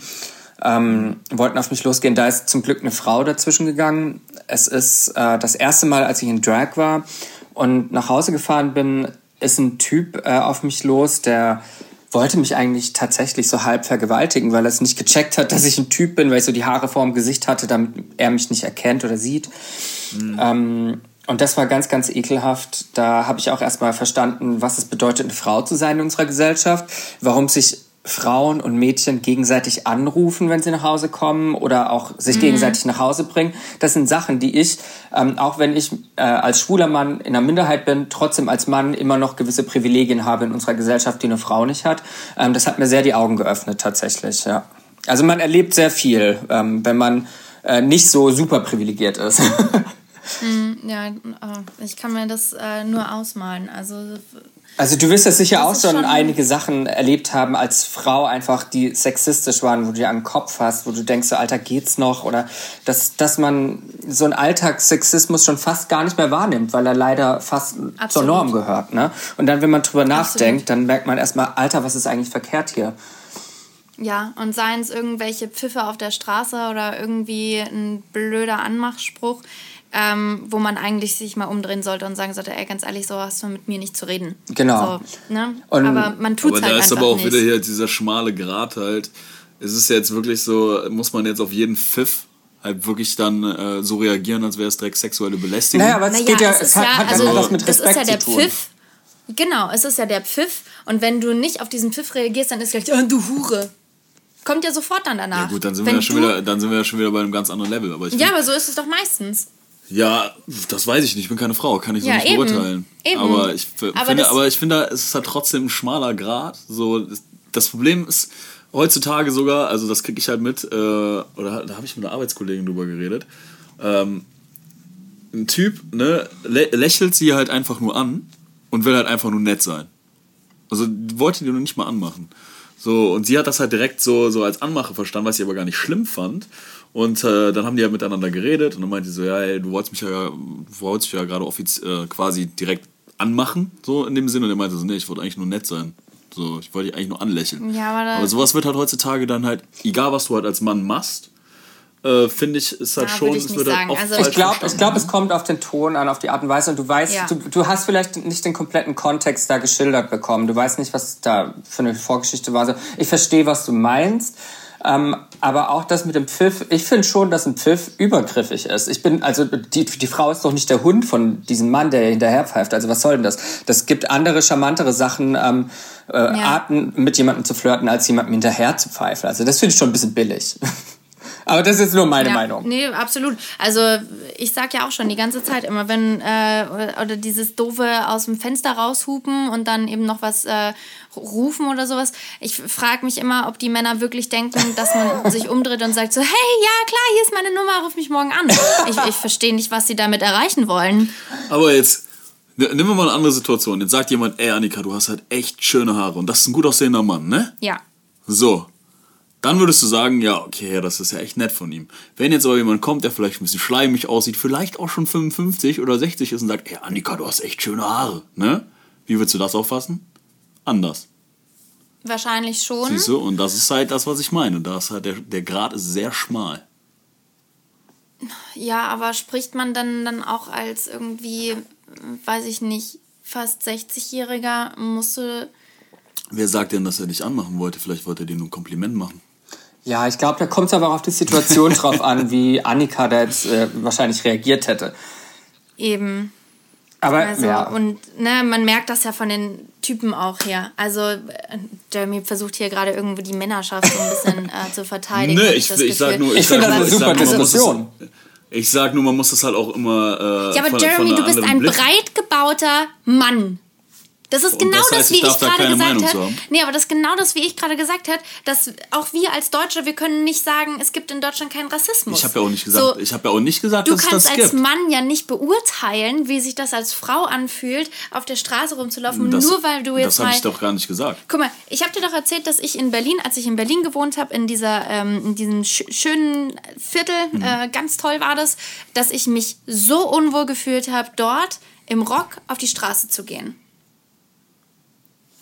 Ähm, wollten auf mich losgehen. Da ist zum Glück eine Frau dazwischen gegangen. Es ist äh, das erste Mal, als ich in Drag war und nach Hause gefahren bin, ist ein Typ äh, auf mich los, der wollte mich eigentlich tatsächlich so halb vergewaltigen, weil er es nicht gecheckt hat, dass ich ein Typ bin, weil ich so die Haare vor dem Gesicht hatte, damit er mich nicht erkennt oder sieht. Mhm. Ähm, und das war ganz, ganz ekelhaft. Da habe ich auch erstmal verstanden, was es bedeutet, eine Frau zu sein in unserer Gesellschaft, warum sich Frauen und Mädchen gegenseitig anrufen, wenn sie nach Hause kommen oder auch sich mhm. gegenseitig nach Hause bringen. Das sind Sachen, die ich, ähm, auch wenn ich äh, als schwuler Mann in der Minderheit bin, trotzdem als Mann immer noch gewisse Privilegien habe in unserer Gesellschaft, die eine Frau nicht hat. Ähm, das hat mir sehr die Augen geöffnet tatsächlich, ja. Also man erlebt sehr viel, ähm, wenn man äh, nicht so super privilegiert ist. mm, ja, oh, ich kann mir das äh, nur ausmalen. Also also du wirst ja sicher auch schon, schon einige Sachen erlebt haben als Frau einfach, die sexistisch waren, wo du dir den Kopf hast, wo du denkst, so, Alter, geht's noch? Oder dass, dass man so einen Alltagssexismus schon fast gar nicht mehr wahrnimmt, weil er leider fast Absolut. zur Norm gehört. Ne? Und dann, wenn man drüber Absolut. nachdenkt, dann merkt man erstmal, Alter, was ist eigentlich verkehrt hier? Ja, und seien es irgendwelche Pfiffe auf der Straße oder irgendwie ein blöder Anmachspruch ähm, wo man eigentlich sich mal umdrehen sollte und sagen sollte, ey, ganz ehrlich, so hast du mit mir nicht zu reden. Genau. So, ne? aber man tut es halt da ist aber auch nicht. wieder hier dieser schmale Grat halt. Es ist jetzt wirklich so, muss man jetzt auf jeden Pfiff halt wirklich dann äh, so reagieren, als wäre es direkt sexuelle Belästigung. Naja, aber es naja, geht ja, es, es hat, ja, hat also, was mit Respekt ist ja der Pfiff. Genau, es ist ja der Pfiff. Und wenn du nicht auf diesen Pfiff reagierst, dann ist gleich, oh, du Hure. Kommt ja sofort dann danach. Ja gut, dann sind, wir ja schon wieder, dann sind wir ja schon wieder bei einem ganz anderen Level. Aber ja, aber so ist es doch meistens. Ja, das weiß ich nicht. Ich bin keine Frau, kann ich so nicht eben. beurteilen. Eben. Aber ich aber finde, aber ich finde, es ist halt trotzdem ein schmaler Grad. So, das Problem ist heutzutage sogar, also das kriege ich halt mit, äh, oder da habe ich mit einer Arbeitskollegin drüber geredet. Ähm, ein Typ, ne, lä lächelt sie halt einfach nur an und will halt einfach nur nett sein. Also wollte die nur nicht mal anmachen. So, und sie hat das halt direkt so, so als Anmache verstanden, was sie aber gar nicht schlimm fand. Und äh, dann haben die ja miteinander geredet und dann meinte sie so, ja, ey, du wolltest mich ja, du wolltest mich ja gerade offiziell äh, quasi direkt anmachen, so in dem Sinne. Und er meinte so, nee, ich wollte eigentlich nur nett sein. So, ich wollte dich eigentlich nur anlächeln. Ja, aber, aber sowas wird halt heutzutage dann halt, egal was du halt als Mann machst, äh, finde ich, ist halt ja, schon, es wird halt oft also, Ich glaube, glaub, es kommt auf den Ton an, auf die Art und Weise und du weißt, ja. du, du hast vielleicht nicht den kompletten Kontext da geschildert bekommen. Du weißt nicht, was da für eine Vorgeschichte war. Also, ich verstehe, was du meinst. Ähm, aber auch das mit dem Pfiff, ich finde schon, dass ein Pfiff übergriffig ist. Ich bin, also die, die Frau ist doch nicht der Hund von diesem Mann, der hinterher pfeift. Also was soll denn das? Das gibt andere, charmantere Sachen, ähm, äh, ja. Arten, mit jemandem zu flirten, als jemandem hinterher zu pfeifen. Also das finde ich schon ein bisschen billig. Aber das ist jetzt nur meine ja, Meinung. Nee, absolut. Also ich sag ja auch schon die ganze Zeit immer, wenn äh, oder dieses doofe aus dem Fenster raushupen und dann eben noch was äh, rufen oder sowas. Ich frage mich immer, ob die Männer wirklich denken, dass man sich umdreht und sagt so, hey, ja klar, hier ist meine Nummer, ruf mich morgen an. Ich, ich verstehe nicht, was sie damit erreichen wollen. Aber jetzt Nehmen wir mal eine andere Situation. Jetzt sagt jemand, ey Annika, du hast halt echt schöne Haare und das ist ein gut aussehender Mann, ne? Ja. So, dann würdest du sagen, ja, okay, das ist ja echt nett von ihm. Wenn jetzt aber jemand kommt, der vielleicht ein bisschen schleimig aussieht, vielleicht auch schon 55 oder 60 ist und sagt, ey, Annika, du hast echt schöne Haare, ne? Wie würdest du das auffassen? Anders. Wahrscheinlich schon. Siehst du, und das ist halt das, was ich meine. Da ist halt der, der Grad ist sehr schmal. Ja, aber spricht man dann, dann auch als irgendwie, weiß ich nicht, fast 60-Jähriger, musst du. Wer sagt denn, dass er dich anmachen wollte? Vielleicht wollte er dir nur ein Kompliment machen. Ja, ich glaube, da kommt es aber auch auf die Situation drauf an, wie Annika da jetzt äh, wahrscheinlich reagiert hätte. Eben. Aber also, ja. Und ne, man merkt das ja von den Typen auch her. Also äh, Jeremy versucht hier gerade irgendwie die Männerschaft so ein bisschen äh, zu verteidigen. Nee, ich, ich, ich sag nur, ich, ich finde das eine super Diskussion. Ich sag nur, man muss das halt auch immer. Äh, ja, aber von, Jeremy, von du bist ein Blick. breit gebauter Mann. Das ist genau das, heißt, das, wie ich, ich gerade gesagt habe. Nee, aber das ist genau das, wie ich gerade gesagt habe, dass auch wir als Deutsche, wir können nicht sagen, es gibt in Deutschland keinen Rassismus. Ich habe ja auch nicht gesagt, so, ich habe ja auch nicht gesagt, dass es das gibt. Du kannst als Mann ja nicht beurteilen, wie sich das als Frau anfühlt, auf der Straße rumzulaufen, das, nur weil du jetzt Das habe ich doch gar nicht gesagt. Guck mal, ich habe dir doch erzählt, dass ich in Berlin, als ich in Berlin gewohnt habe, in dieser ähm, in diesem sch schönen Viertel, mhm. äh, ganz toll war das, dass ich mich so unwohl gefühlt habe, dort im Rock auf die Straße zu gehen.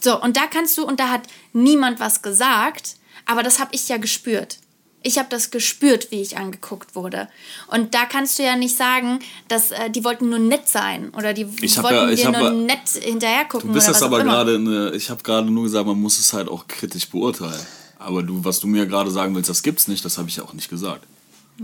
So, und da kannst du, und da hat niemand was gesagt, aber das habe ich ja gespürt. Ich habe das gespürt, wie ich angeguckt wurde. Und da kannst du ja nicht sagen, dass äh, die wollten nur nett sein oder die ich wollten ja, dir nur nett hinterher gucken. Du bist das aber gerade, ich habe gerade nur gesagt, man muss es halt auch kritisch beurteilen. Aber du, was du mir gerade sagen willst, das gibt's nicht, das habe ich ja auch nicht gesagt.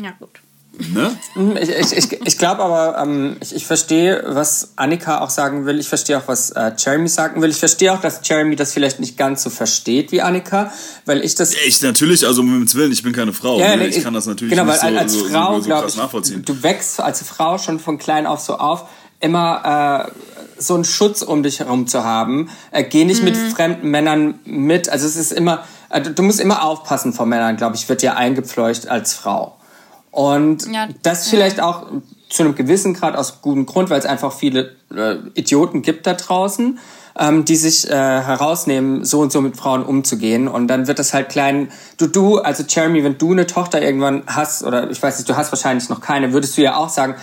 Ja, gut. Ne? Mhm, ich, ich, ich, ich glaube aber, ähm, ich, ich verstehe, was Annika auch sagen will. Ich verstehe auch, was äh, Jeremy sagen will. Ich verstehe auch, dass Jeremy das vielleicht nicht ganz so versteht wie Annika, weil ich das. Ich natürlich, also mit Willen, ich bin keine Frau. Ja, ne? Ich kann das natürlich genau, nicht weil, so, als so, Frau, so, so krass nachvollziehen. Du wächst als Frau schon von klein auf so auf, immer äh, so einen Schutz um dich herum zu haben. Äh, geh nicht mhm. mit fremden Männern mit. Also es ist immer, äh, du musst immer aufpassen vor Männern, glaube ich, wird dir eingepfleucht als Frau. Und ja, das vielleicht ja. auch zu einem gewissen Grad aus gutem Grund, weil es einfach viele äh, Idioten gibt da draußen, ähm, die sich äh, herausnehmen, so und so mit Frauen umzugehen. Und dann wird das halt klein. Du, du, also Jeremy, wenn du eine Tochter irgendwann hast, oder ich weiß nicht, du hast wahrscheinlich noch keine, würdest du ja auch sagen,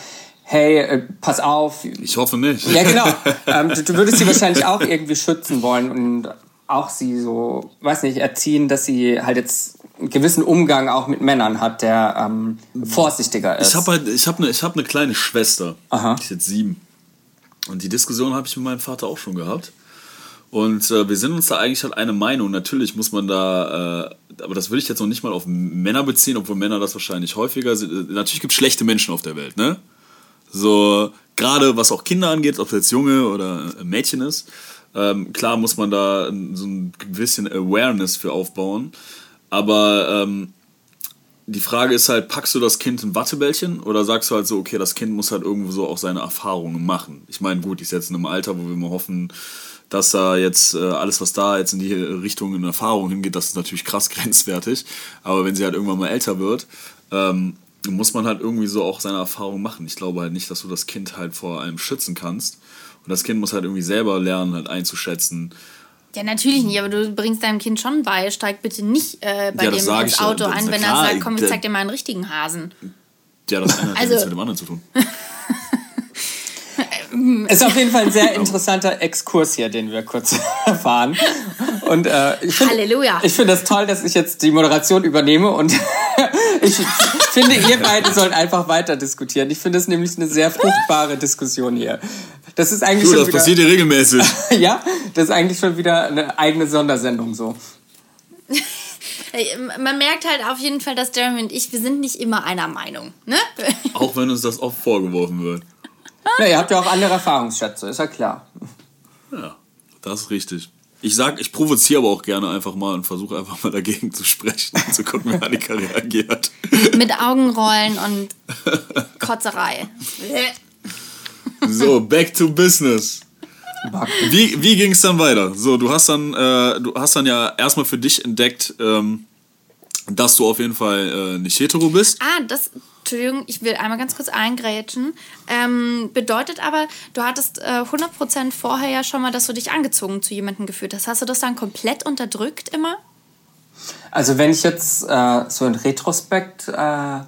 hey, äh, pass auf. Ich hoffe nicht. Ja, genau. ähm, du, du würdest sie wahrscheinlich auch irgendwie schützen wollen und auch sie so, weiß nicht, erziehen, dass sie halt jetzt einen gewissen Umgang auch mit Männern hat, der ähm, vorsichtiger ist. Ich habe halt, ich habe eine, ich habe eine kleine Schwester. Aha. Die ist jetzt sieben. Und die Diskussion habe ich mit meinem Vater auch schon gehabt. Und äh, wir sind uns da eigentlich halt eine Meinung. Natürlich muss man da, äh, aber das würde ich jetzt noch nicht mal auf Männer beziehen, obwohl Männer das wahrscheinlich häufiger sind. Natürlich gibt es schlechte Menschen auf der Welt, ne? So, gerade was auch Kinder angeht, ob es jetzt Junge oder Mädchen ist. Ähm, klar muss man da so ein bisschen Awareness für aufbauen. Aber ähm, die Frage ist halt, packst du das Kind in Wattebällchen oder sagst du halt so, okay, das Kind muss halt irgendwo so auch seine Erfahrungen machen? Ich meine, gut, ich ist jetzt in einem Alter, wo wir mal hoffen, dass da jetzt äh, alles, was da jetzt in die Richtung in Erfahrung hingeht, das ist natürlich krass grenzwertig. Aber wenn sie halt irgendwann mal älter wird, ähm, muss man halt irgendwie so auch seine Erfahrungen machen. Ich glaube halt nicht, dass du das Kind halt vor allem schützen kannst. Und das Kind muss halt irgendwie selber lernen, halt einzuschätzen, ja, natürlich nicht, aber du bringst deinem Kind schon bei, steig bitte nicht äh, bei ja, dem ins Auto ja. ein, wenn er sagt, komm, ich zeig dir mal einen richtigen Hasen. Ja, das eine hat also, nichts mit dem anderen zu tun. ist auf jeden Fall ein sehr interessanter Exkurs hier, den wir kurz erfahren. Und äh, ich finde find das toll, dass ich jetzt die Moderation übernehme und ich finde, ihr beide sollt einfach weiter diskutieren. Ich finde es nämlich eine sehr fruchtbare Diskussion hier. Das ist eigentlich du, schon das wieder, passiert ja regelmäßig. ja, das ist eigentlich schon wieder eine eigene Sondersendung so. Man merkt halt auf jeden Fall, dass Jeremy und ich, wir sind nicht immer einer Meinung. Ne? Auch wenn uns das oft vorgeworfen wird. Na, ihr habt ja auch andere Erfahrungsschätze, ist ja klar. Ja, das ist richtig. Ich sag, ich provoziere aber auch gerne einfach mal und versuche einfach mal dagegen zu sprechen und zu gucken, wie Annika reagiert. Mit Augenrollen und Kotzerei. So, back to business. Wie, wie ging es dann weiter? So, du hast dann, äh, du hast dann ja erstmal für dich entdeckt, ähm, dass du auf jeden Fall äh, nicht hetero bist. Ah, das, Entschuldigung, ich will einmal ganz kurz eingrätschen. Ähm, bedeutet aber, du hattest äh, 100% vorher ja schon mal, dass du dich angezogen zu jemandem gefühlt hast. Hast du das dann komplett unterdrückt immer? Also wenn ich jetzt äh, so in Retrospekt, äh,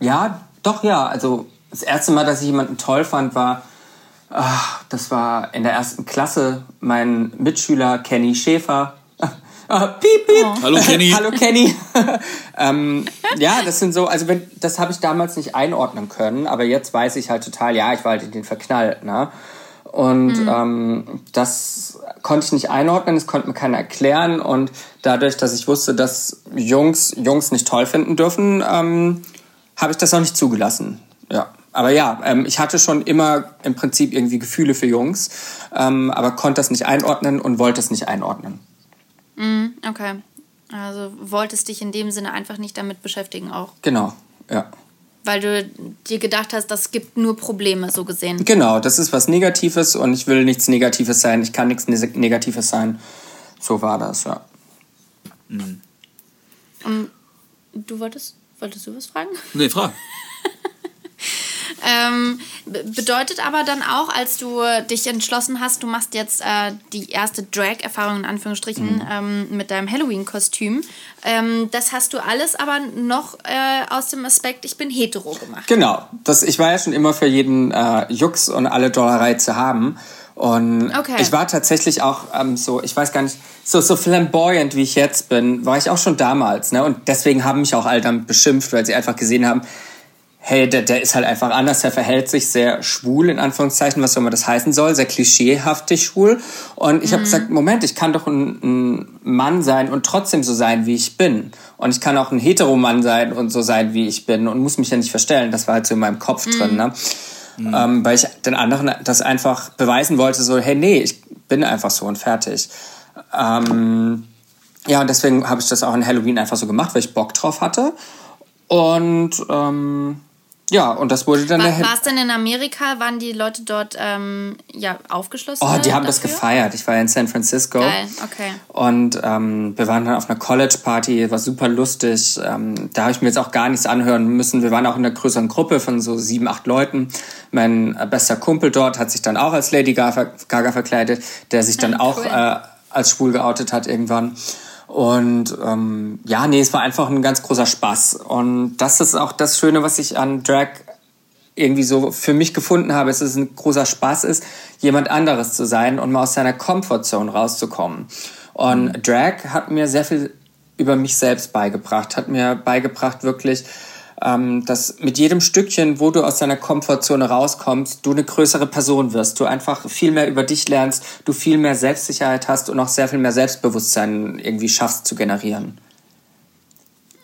ja, doch ja, also das erste Mal, dass ich jemanden toll fand, war, ach, das war in der ersten Klasse mein Mitschüler Kenny Schäfer. Uh, piep, piep. Oh. Hallo Kenny. Hallo Kenny. ähm, ja, das sind so, also wenn, das habe ich damals nicht einordnen können, aber jetzt weiß ich halt total, ja, ich war halt in den verknallt, ne? Und mhm. ähm, das konnte ich nicht einordnen, das konnte mir keiner erklären. Und dadurch, dass ich wusste, dass Jungs Jungs nicht toll finden dürfen, ähm, habe ich das auch nicht zugelassen. Ja aber ja, ähm, ich hatte schon immer im Prinzip irgendwie Gefühle für Jungs, ähm, aber konnte das nicht einordnen und wollte es nicht einordnen. Mm, okay. Also wolltest dich in dem Sinne einfach nicht damit beschäftigen auch. Genau, ja. Weil du dir gedacht hast, das gibt nur Probleme, so gesehen. Genau, das ist was Negatives und ich will nichts Negatives sein, ich kann nichts Negatives sein. So war das, ja. Mhm. Um, du wolltest, wolltest du was fragen? Nee, frag. Ähm, bedeutet aber dann auch, als du dich entschlossen hast, du machst jetzt äh, die erste Drag-Erfahrung in Anführungsstrichen mhm. ähm, mit deinem Halloween-Kostüm. Ähm, das hast du alles aber noch äh, aus dem Aspekt, ich bin hetero gemacht. Genau. Das, ich war ja schon immer für jeden äh, Jux und alle Dollerei zu haben. Und okay. ich war tatsächlich auch ähm, so, ich weiß gar nicht, so, so flamboyant wie ich jetzt bin, war ich auch schon damals. Ne? Und deswegen haben mich auch alle damit beschimpft, weil sie einfach gesehen haben, hey, der, der ist halt einfach anders, der verhält sich sehr schwul, in Anführungszeichen, was auch immer das heißen soll, sehr klischeehaftig schwul. Und ich mhm. habe gesagt, Moment, ich kann doch ein, ein, Mann sein und trotzdem so sein, wie ich bin. Und ich kann auch ein Heteromann sein und so sein, wie ich bin und muss mich ja nicht verstellen. Das war halt so in meinem Kopf mhm. drin, ne? Mhm. Ähm, weil ich den anderen das einfach beweisen wollte, so, hey, nee, ich bin einfach so und fertig. Ähm, ja, und deswegen habe ich das auch in Halloween einfach so gemacht, weil ich Bock drauf hatte. Und ähm, ja, und das wurde dann... War es denn in Amerika? Waren die Leute dort ähm, ja, aufgeschlossen? Oh, die haben dafür? das gefeiert. Ich war ja in San Francisco. Geil, okay. Und ähm, wir waren dann auf einer College-Party, war super lustig. Ähm, da habe ich mir jetzt auch gar nichts anhören müssen. Wir waren auch in einer größeren Gruppe von so sieben, acht Leuten. Mein äh, bester Kumpel dort hat sich dann auch als Lady Gaga, verkleidet, der sich dann ah, cool. auch äh, als schwul geoutet hat irgendwann. Und ähm, ja, nee, es war einfach ein ganz großer Spaß. Und das ist auch das Schöne, was ich an Drag irgendwie so für mich gefunden habe, dass es ein großer Spaß ist, jemand anderes zu sein und mal aus seiner Comfortzone rauszukommen. Und mhm. Drag hat mir sehr viel über mich selbst beigebracht, hat mir beigebracht, wirklich ähm, dass mit jedem Stückchen, wo du aus deiner Komfortzone rauskommst, du eine größere Person wirst, du einfach viel mehr über dich lernst, du viel mehr Selbstsicherheit hast und auch sehr viel mehr Selbstbewusstsein irgendwie schaffst zu generieren.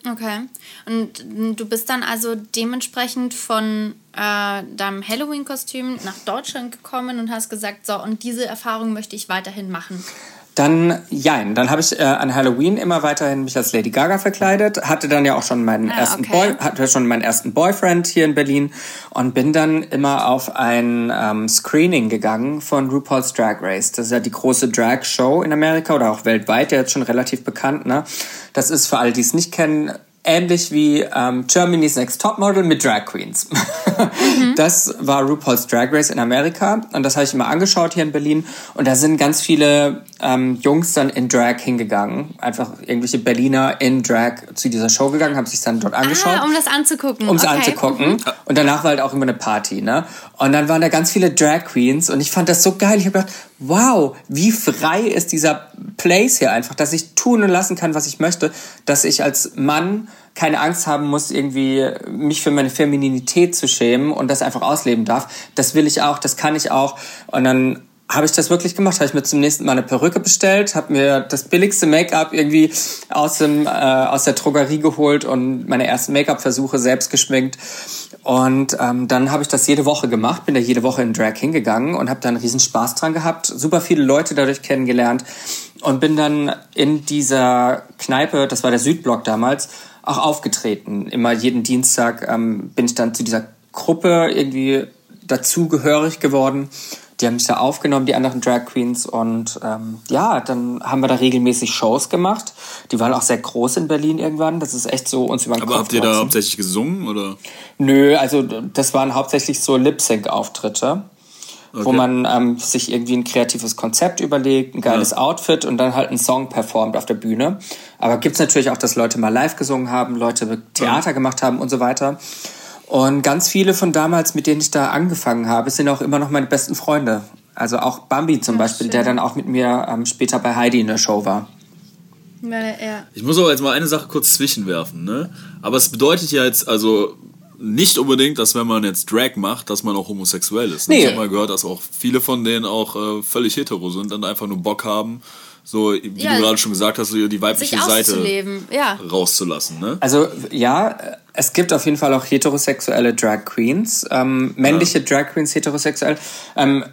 Okay. Und du bist dann also dementsprechend von äh, deinem Halloween-Kostüm nach Deutschland gekommen und hast gesagt, so, und diese Erfahrung möchte ich weiterhin machen. Dann, jein, dann habe ich äh, an Halloween immer weiterhin mich als Lady Gaga verkleidet, hatte dann ja auch schon meinen ah, ersten okay. Boy, hatte schon meinen ersten Boyfriend hier in Berlin und bin dann immer auf ein ähm, Screening gegangen von RuPaul's Drag Race. Das ist ja die große Drag Show in Amerika oder auch weltweit, der jetzt schon relativ bekannt, ne? Das ist für alle, die es nicht kennen, ähnlich wie ähm, Germany's Next Topmodel mit Drag Queens. Mhm. Das war RuPaul's Drag Race in Amerika und das habe ich immer angeschaut hier in Berlin und da sind ganz viele ähm, Jungs dann in Drag hingegangen, einfach irgendwelche Berliner in Drag zu dieser Show gegangen, haben sich dann dort angeschaut. Ah, um das anzugucken. Um es okay. anzugucken. Mhm. Und danach war halt auch immer eine Party, ne? Und dann waren da ganz viele Drag Queens und ich fand das so geil. Ich habe gedacht, wow, wie frei ist dieser Place hier einfach, dass ich tun und lassen kann, was ich möchte, dass ich als Mann keine Angst haben muss, irgendwie mich für meine Femininität zu schämen und das einfach ausleben darf. Das will ich auch, das kann ich auch. Und dann habe ich das wirklich gemacht. Habe ich mir zum nächsten Mal eine Perücke bestellt, habe mir das billigste Make-up irgendwie aus, dem, äh, aus der Drogerie geholt und meine ersten Make-up-Versuche selbst geschminkt. Und ähm, dann habe ich das jede Woche gemacht, bin da jede Woche in Drag hingegangen und habe da einen riesen Spaß dran gehabt, super viele Leute dadurch kennengelernt und bin dann in dieser Kneipe, das war der Südblock damals, auch aufgetreten. Immer jeden Dienstag ähm, bin ich dann zu dieser Gruppe irgendwie dazugehörig geworden die haben mich da aufgenommen, die anderen Drag Queens. Und ähm, ja, dann haben wir da regelmäßig Shows gemacht. Die waren auch sehr groß in Berlin irgendwann. Das ist echt so uns über den Aber Kopf habt ihr da hauptsächlich gesungen? oder? Nö, also das waren hauptsächlich so Lip-Sync-Auftritte. Okay. Wo man ähm, sich irgendwie ein kreatives Konzept überlegt, ein geiles ja. Outfit und dann halt einen Song performt auf der Bühne. Aber gibt's natürlich auch, dass Leute mal live gesungen haben, Leute Theater ja. gemacht haben und so weiter. Und ganz viele von damals, mit denen ich da angefangen habe, sind auch immer noch meine besten Freunde. Also auch Bambi zum ja, Beispiel, schön. der dann auch mit mir ähm, später bei Heidi in der Show war. Ja. Ich muss aber jetzt mal eine Sache kurz zwischenwerfen, ne? Aber es bedeutet ja jetzt, also nicht unbedingt, dass wenn man jetzt Drag macht, dass man auch homosexuell ist. Nee. Ich habe mal gehört, dass auch viele von denen auch äh, völlig hetero sind und einfach nur Bock haben, so, wie ja, du gerade schon gesagt hast, so die weibliche Seite ja. rauszulassen. Ne? Also ja, es gibt auf jeden Fall auch heterosexuelle Drag Queens, ähm, männliche ja. Drag Queens heterosexuell. Ähm,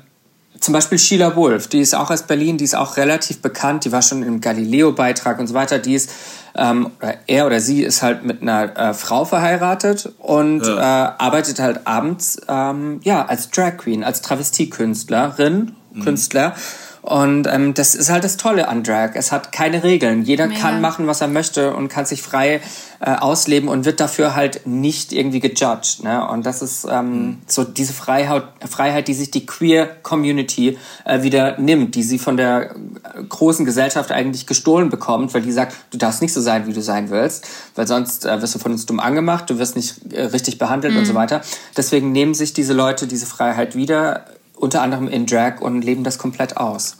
zum Beispiel Sheila Wolf, die ist auch aus Berlin, die ist auch relativ bekannt, die war schon im Galileo-Beitrag und so weiter. Die ist, ähm, oder er oder sie ist halt mit einer äh, Frau verheiratet und ja. äh, arbeitet halt abends ähm, ja als Drag Queen, als Travestiekünstlerin, mhm. Künstler und ähm, das ist halt das Tolle an Drag. Es hat keine Regeln. Jeder Mega. kann machen, was er möchte und kann sich frei äh, ausleben und wird dafür halt nicht irgendwie gejudged. Ne? Und das ist ähm, mhm. so diese Freiheit, Freiheit, die sich die Queer Community äh, wieder nimmt, die sie von der äh, großen Gesellschaft eigentlich gestohlen bekommt, weil die sagt, du darfst nicht so sein, wie du sein willst, weil sonst äh, wirst du von uns dumm angemacht, du wirst nicht äh, richtig behandelt mhm. und so weiter. Deswegen nehmen sich diese Leute diese Freiheit wieder unter anderem in Drag und leben das komplett aus.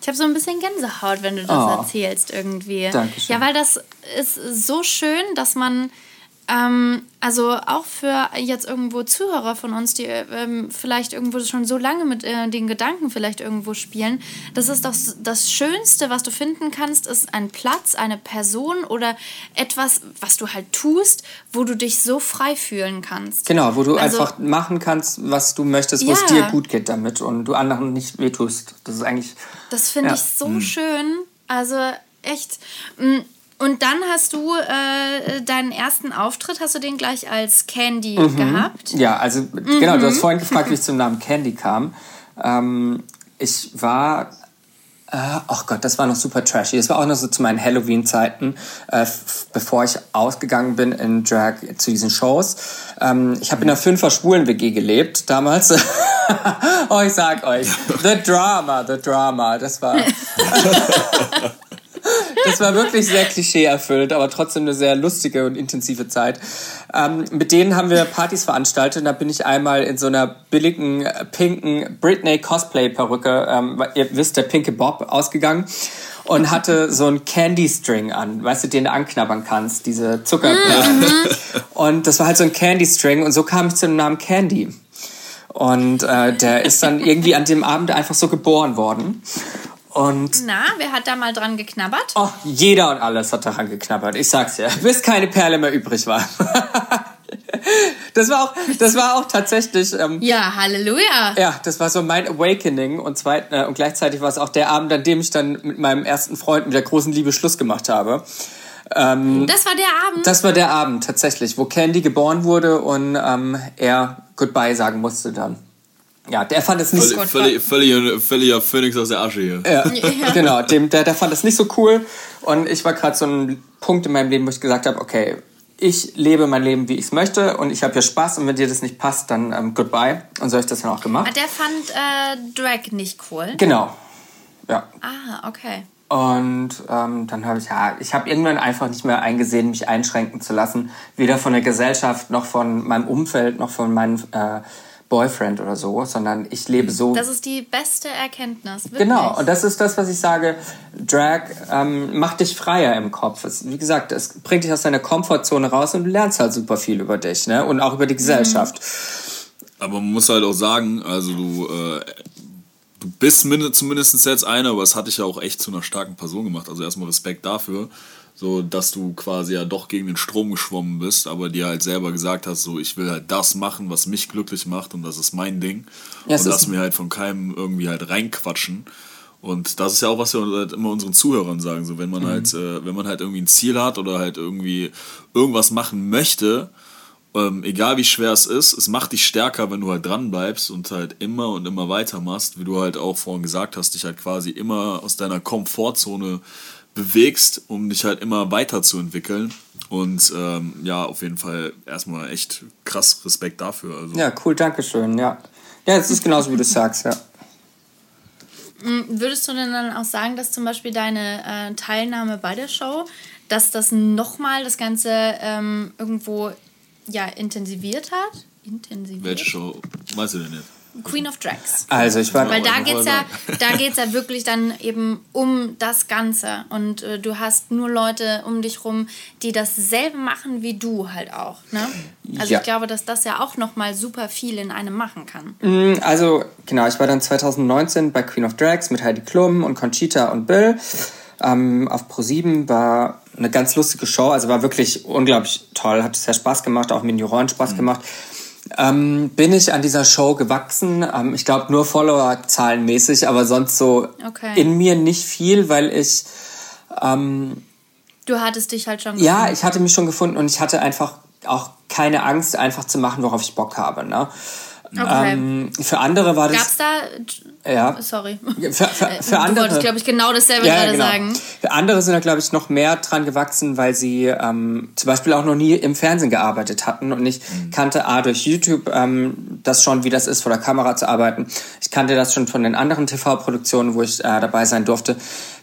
Ich habe so ein bisschen Gänsehaut, wenn du das oh. erzählst irgendwie. Dankeschön. Ja, weil das ist so schön, dass man Ähm, also auch für jetzt irgendwo Zuhörer von uns, die ähm, vielleicht irgendwo schon so lange mit äh, den Gedanken vielleicht irgendwo spielen, das ist doch das Schönste, was du finden kannst, ist ein Platz, eine Person oder etwas, was du halt tust, wo du dich so frei fühlen kannst. Genau, wo du also, einfach machen kannst, was du möchtest, wo ja. es dir gut geht damit und du anderen nicht wehtust. Das ist eigentlich. Das finde ja. ich so mhm. schön. Also echt. Mm, und dann hast du äh, deinen ersten Auftritt, hast du den gleich als Candy mhm. gehabt? Ja, also mhm. genau, du hast vorhin gefragt, wie ich zum Namen Candy kam. Ähm, ich war Ach oh Gott, das war noch super trashy. Das war auch noch so zu meinen Halloween-Zeiten, äh, bevor ich ausgegangen bin in Drag zu diesen Shows. Ähm, ich habe in einer Fünfer-Schwulen-WG gelebt damals. oh, ich sag euch, the drama, the drama. Das war... das war wirklich sehr klischee-erfüllt, aber trotzdem eine sehr lustige und intensive Zeit. Ähm, mit denen haben wir Partys veranstaltet. Da bin ich einmal in so einer billigen, äh, pinken Britney-Cosplay-Perücke, ähm, ihr wisst, der pinke Bob, ausgegangen und hatte so einen Candy String an, weißt du, den du anknabbern kannst, diese Zuckerperlen. Mhm. und das war halt so ein Candy String und so kam ich zu dem Namen Candy. Und äh, der ist dann irgendwie an dem Abend einfach so geboren worden. Und Na, wer hat da mal dran geknabbert? Oh, jeder und alles hat daran geknabbert. Ich sag's ja, bis keine Perle mehr übrig war. das war auch, das war auch tatsächlich. Ähm, ja, Halleluja. Ja, das war so mein Awakening und zweit, äh, und gleichzeitig war es auch der Abend, an dem ich dann mit meinem ersten Freund mit der großen Liebe Schluss gemacht habe. Ähm, das war der Abend. Das war der Abend tatsächlich, wo Candy geboren wurde und ähm, er Goodbye sagen musste dann. Ja, der fand es nicht so cool. Völlig, völlig, völliger Phoenix aus der Asche hier. Ja, ja. genau. Dem, der, der fand es nicht so cool. Und ich war gerade so ein Punkt in meinem Leben, wo ich gesagt habe, okay, ich lebe mein Leben, wie ich es möchte und ich habe hier Spaß und wenn dir das nicht passt, dann ähm, goodbye. Und so habe ich das dann auch gemacht. Ah, der fand äh, Drag nicht cool? Genau. Ja. Ah, okay. Und ähm, dann habe ich, ja, ich habe irgendwann einfach nicht mehr eingesehen, mich einschränken zu lassen. Weder von der Gesellschaft, noch von meinem Umfeld, noch von meinen äh, Boyfriend oder so, sondern ich lebe so. Das ist die beste Erkenntnis. Wirklich. Genau, und das ist das, was ich sage. Drag ähm, macht dich freier im Kopf. Es, wie gesagt, es bringt dich aus deiner Komfortzone raus und du lernst halt super viel über dich ne? und auch über die Gesellschaft. Mhm. Aber man muss halt auch sagen, also du, äh, du bist zumindest jetzt einer, aber es hat dich ja auch echt zu einer starken Person gemacht. Also erstmal Respekt dafür so dass du quasi ja doch gegen den Strom geschwommen bist, aber dir halt selber gesagt hast, so ich will halt das machen, was mich glücklich macht und das ist mein Ding ja, und lass mir halt von keinem irgendwie halt reinquatschen. Und das ist ja auch, was wir halt immer unseren Zuhörern sagen, so wenn man mhm. halt, äh, wenn man halt irgendwie ein Ziel hat oder halt irgendwie irgendwas machen möchte, ähm, egal wie schwer es ist, es macht dich stärker, wenn du halt dran bleibst und halt immer und immer weiter machst, wie du halt auch vorhin gesagt hast, dich halt quasi immer aus deiner Komfortzone bewegst, um dich halt immer weiterzuentwickeln. Und ähm, ja, auf jeden Fall erstmal echt krass Respekt dafür. Also. Ja, cool, danke schön. Ja, ja es ist genauso, wie du sagst, ja. Mm, würdest du denn dann auch sagen, dass zum Beispiel deine äh, Teilnahme bei der Show, dass das nochmal das Ganze ähm, irgendwo ja, intensiviert hat? Intensiviert? Welche Show? Weißt du denn nicht? Queen of Drags. Also ich war Weil da geht's ja, da geht's ja wirklich dann eben um das Ganze und äh, du hast nur Leute um dich rum, die dasselbe machen wie du halt auch. Ne? Also ja. ich glaube, dass das ja auch noch mal super viel in einem machen kann. Mm, also genau, ich war dann 2019 bei Queen of Drags mit Heidi Klum und Conchita und Bill. Ähm, auf Pro7 war eine ganz lustige Show, also war wirklich unglaublich toll, hat sehr Spaß gemacht, auch mit den Juroren Spaß mhm. gemacht ähm, bin ich an dieser Show gewachsen. Ähm, ich glaube nur Follower-zahlenmäßig, aber sonst so okay. in mir nicht viel, weil ich. Ähm, du hattest dich halt schon gefunden. Ja, ich hatte mich schon gefunden und ich hatte einfach auch keine Angst, einfach zu machen, worauf ich Bock habe. Ne? Okay. Ähm, für andere war das. Gab's da. Ja. Sorry. Für, für, für du andere. wolltest, glaube ich, genau dasselbe ja, gerade genau. sagen. Für andere sind da, glaube ich, noch mehr dran gewachsen, weil sie ähm, zum Beispiel auch noch nie im Fernsehen gearbeitet hatten. Und ich mhm. kannte A durch YouTube ähm, das schon, wie das ist, vor der Kamera zu arbeiten. Ich kannte das schon von den anderen TV-Produktionen, wo ich äh, dabei sein durfte.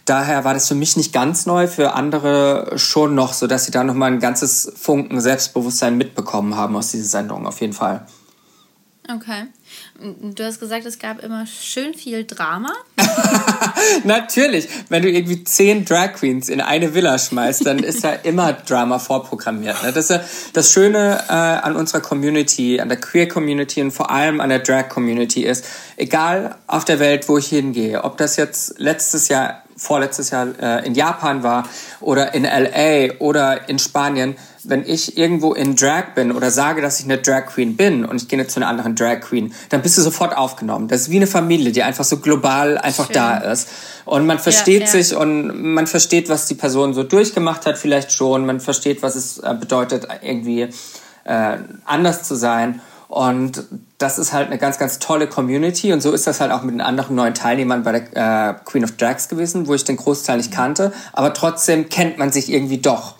Daher war das für mich nicht ganz neu, für andere schon noch, so dass sie da noch mal ein ganzes Funken Selbstbewusstsein mitbekommen haben aus dieser Sendung, auf jeden Fall. Okay. Du hast gesagt, es gab immer schön viel Drama. Natürlich. Wenn du irgendwie zehn Drag Queens in eine Villa schmeißt, dann ist da immer Drama vorprogrammiert. Ne? Das ist das Schöne äh, an unserer Community, an der Queer Community und vor allem an der Drag Community ist, egal auf der Welt, wo ich hingehe, ob das jetzt letztes Jahr, vorletztes Jahr äh, in Japan war oder in LA oder in Spanien, wenn ich irgendwo in Drag bin oder sage, dass ich eine Drag Queen bin und ich gehe jetzt zu einer anderen Drag Queen, dann bist du sofort aufgenommen. Das ist wie eine Familie, die einfach so global einfach Schön. da ist. Und man versteht ja, ja. sich und man versteht, was die Person so durchgemacht hat, vielleicht schon. Man versteht, was es äh, bedeutet, irgendwie äh, anders zu sein. Und das ist halt eine ganz, ganz tolle Community. Und so ist das halt auch mit den anderen neuen Teilnehmern bei der äh, Queen of Drags gewesen, wo ich den Großteil nicht kannte. Aber trotzdem kennt man sich irgendwie doch.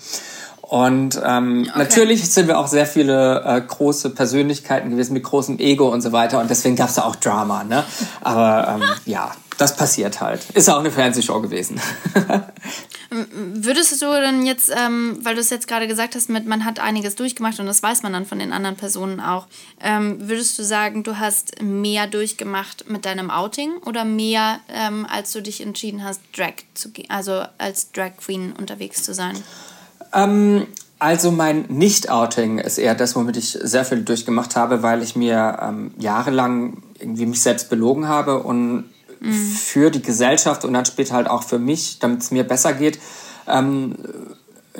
Und ähm, okay. natürlich sind wir auch sehr viele äh, große Persönlichkeiten gewesen mit großem Ego und so weiter. Und deswegen gab es da auch Drama. Ne? Aber ähm, ja, das passiert halt. Ist auch eine Fernsehshow gewesen. Würdest du denn jetzt, ähm, weil du es jetzt gerade gesagt hast, mit man hat einiges durchgemacht und das weiß man dann von den anderen Personen auch, ähm, würdest du sagen, du hast mehr durchgemacht mit deinem Outing oder mehr, ähm, als du dich entschieden hast, Drag zu gehen, also als Drag Queen unterwegs zu sein? Ähm, also mein Nicht-Outing ist eher das, womit ich sehr viel durchgemacht habe, weil ich mir ähm, jahrelang irgendwie mich selbst belogen habe und mhm. für die Gesellschaft und dann später halt auch für mich, damit es mir besser geht, ähm,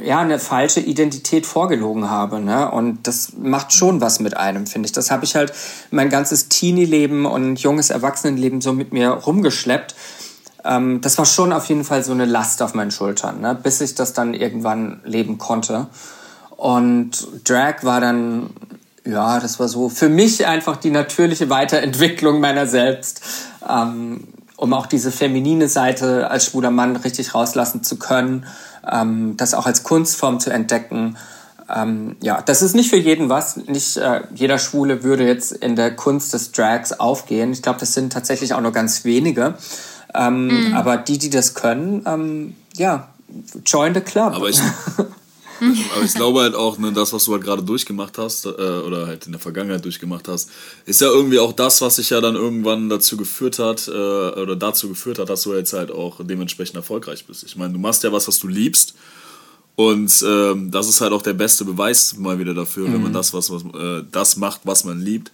ja, eine falsche Identität vorgelogen habe. Ne? Und das macht schon was mit einem, finde ich. Das habe ich halt mein ganzes Teenie-Leben und junges Erwachsenenleben so mit mir rumgeschleppt ähm, das war schon auf jeden Fall so eine Last auf meinen Schultern, ne? bis ich das dann irgendwann leben konnte. Und Drag war dann, ja, das war so für mich einfach die natürliche Weiterentwicklung meiner selbst, ähm, um auch diese feminine Seite als schwuler Mann richtig rauslassen zu können, ähm, das auch als Kunstform zu entdecken. Ähm, ja, das ist nicht für jeden was. Nicht äh, jeder Schwule würde jetzt in der Kunst des Drags aufgehen. Ich glaube, das sind tatsächlich auch nur ganz wenige. Ähm, mhm. Aber die, die das können, ähm, ja, join the club. Aber ich, aber ich glaube halt auch, ne, das, was du halt gerade durchgemacht hast, äh, oder halt in der Vergangenheit durchgemacht hast, ist ja irgendwie auch das, was sich ja dann irgendwann dazu geführt hat, äh, oder dazu geführt hat, dass du jetzt halt auch dementsprechend erfolgreich bist. Ich meine, du machst ja was, was du liebst. Und ähm, das ist halt auch der beste Beweis mal wieder dafür, mhm. wenn man das, was, was äh, das macht, was man liebt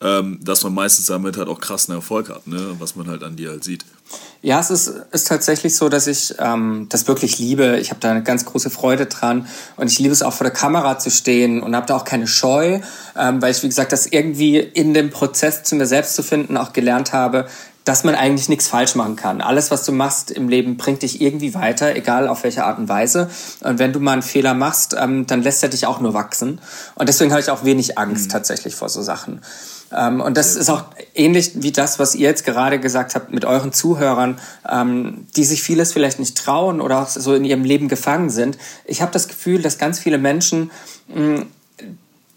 ähm, dass man meistens damit halt auch krassen Erfolg hat, ne? was man halt an dir halt sieht. Ja, es ist, ist tatsächlich so, dass ich ähm, das wirklich liebe. Ich habe da eine ganz große Freude dran und ich liebe es auch vor der Kamera zu stehen und habe da auch keine Scheu, ähm, weil ich, wie gesagt, das irgendwie in dem Prozess zu mir selbst zu finden auch gelernt habe, dass man eigentlich nichts falsch machen kann. Alles, was du machst im Leben, bringt dich irgendwie weiter, egal auf welche Art und Weise. Und wenn du mal einen Fehler machst, ähm, dann lässt er dich auch nur wachsen. Und deswegen habe ich auch wenig Angst mhm. tatsächlich vor so Sachen. Ähm, und das ist auch ähnlich wie das, was ihr jetzt gerade gesagt habt mit euren Zuhörern, ähm, die sich vieles vielleicht nicht trauen oder auch so in ihrem Leben gefangen sind. Ich habe das Gefühl, dass ganz viele Menschen, mh,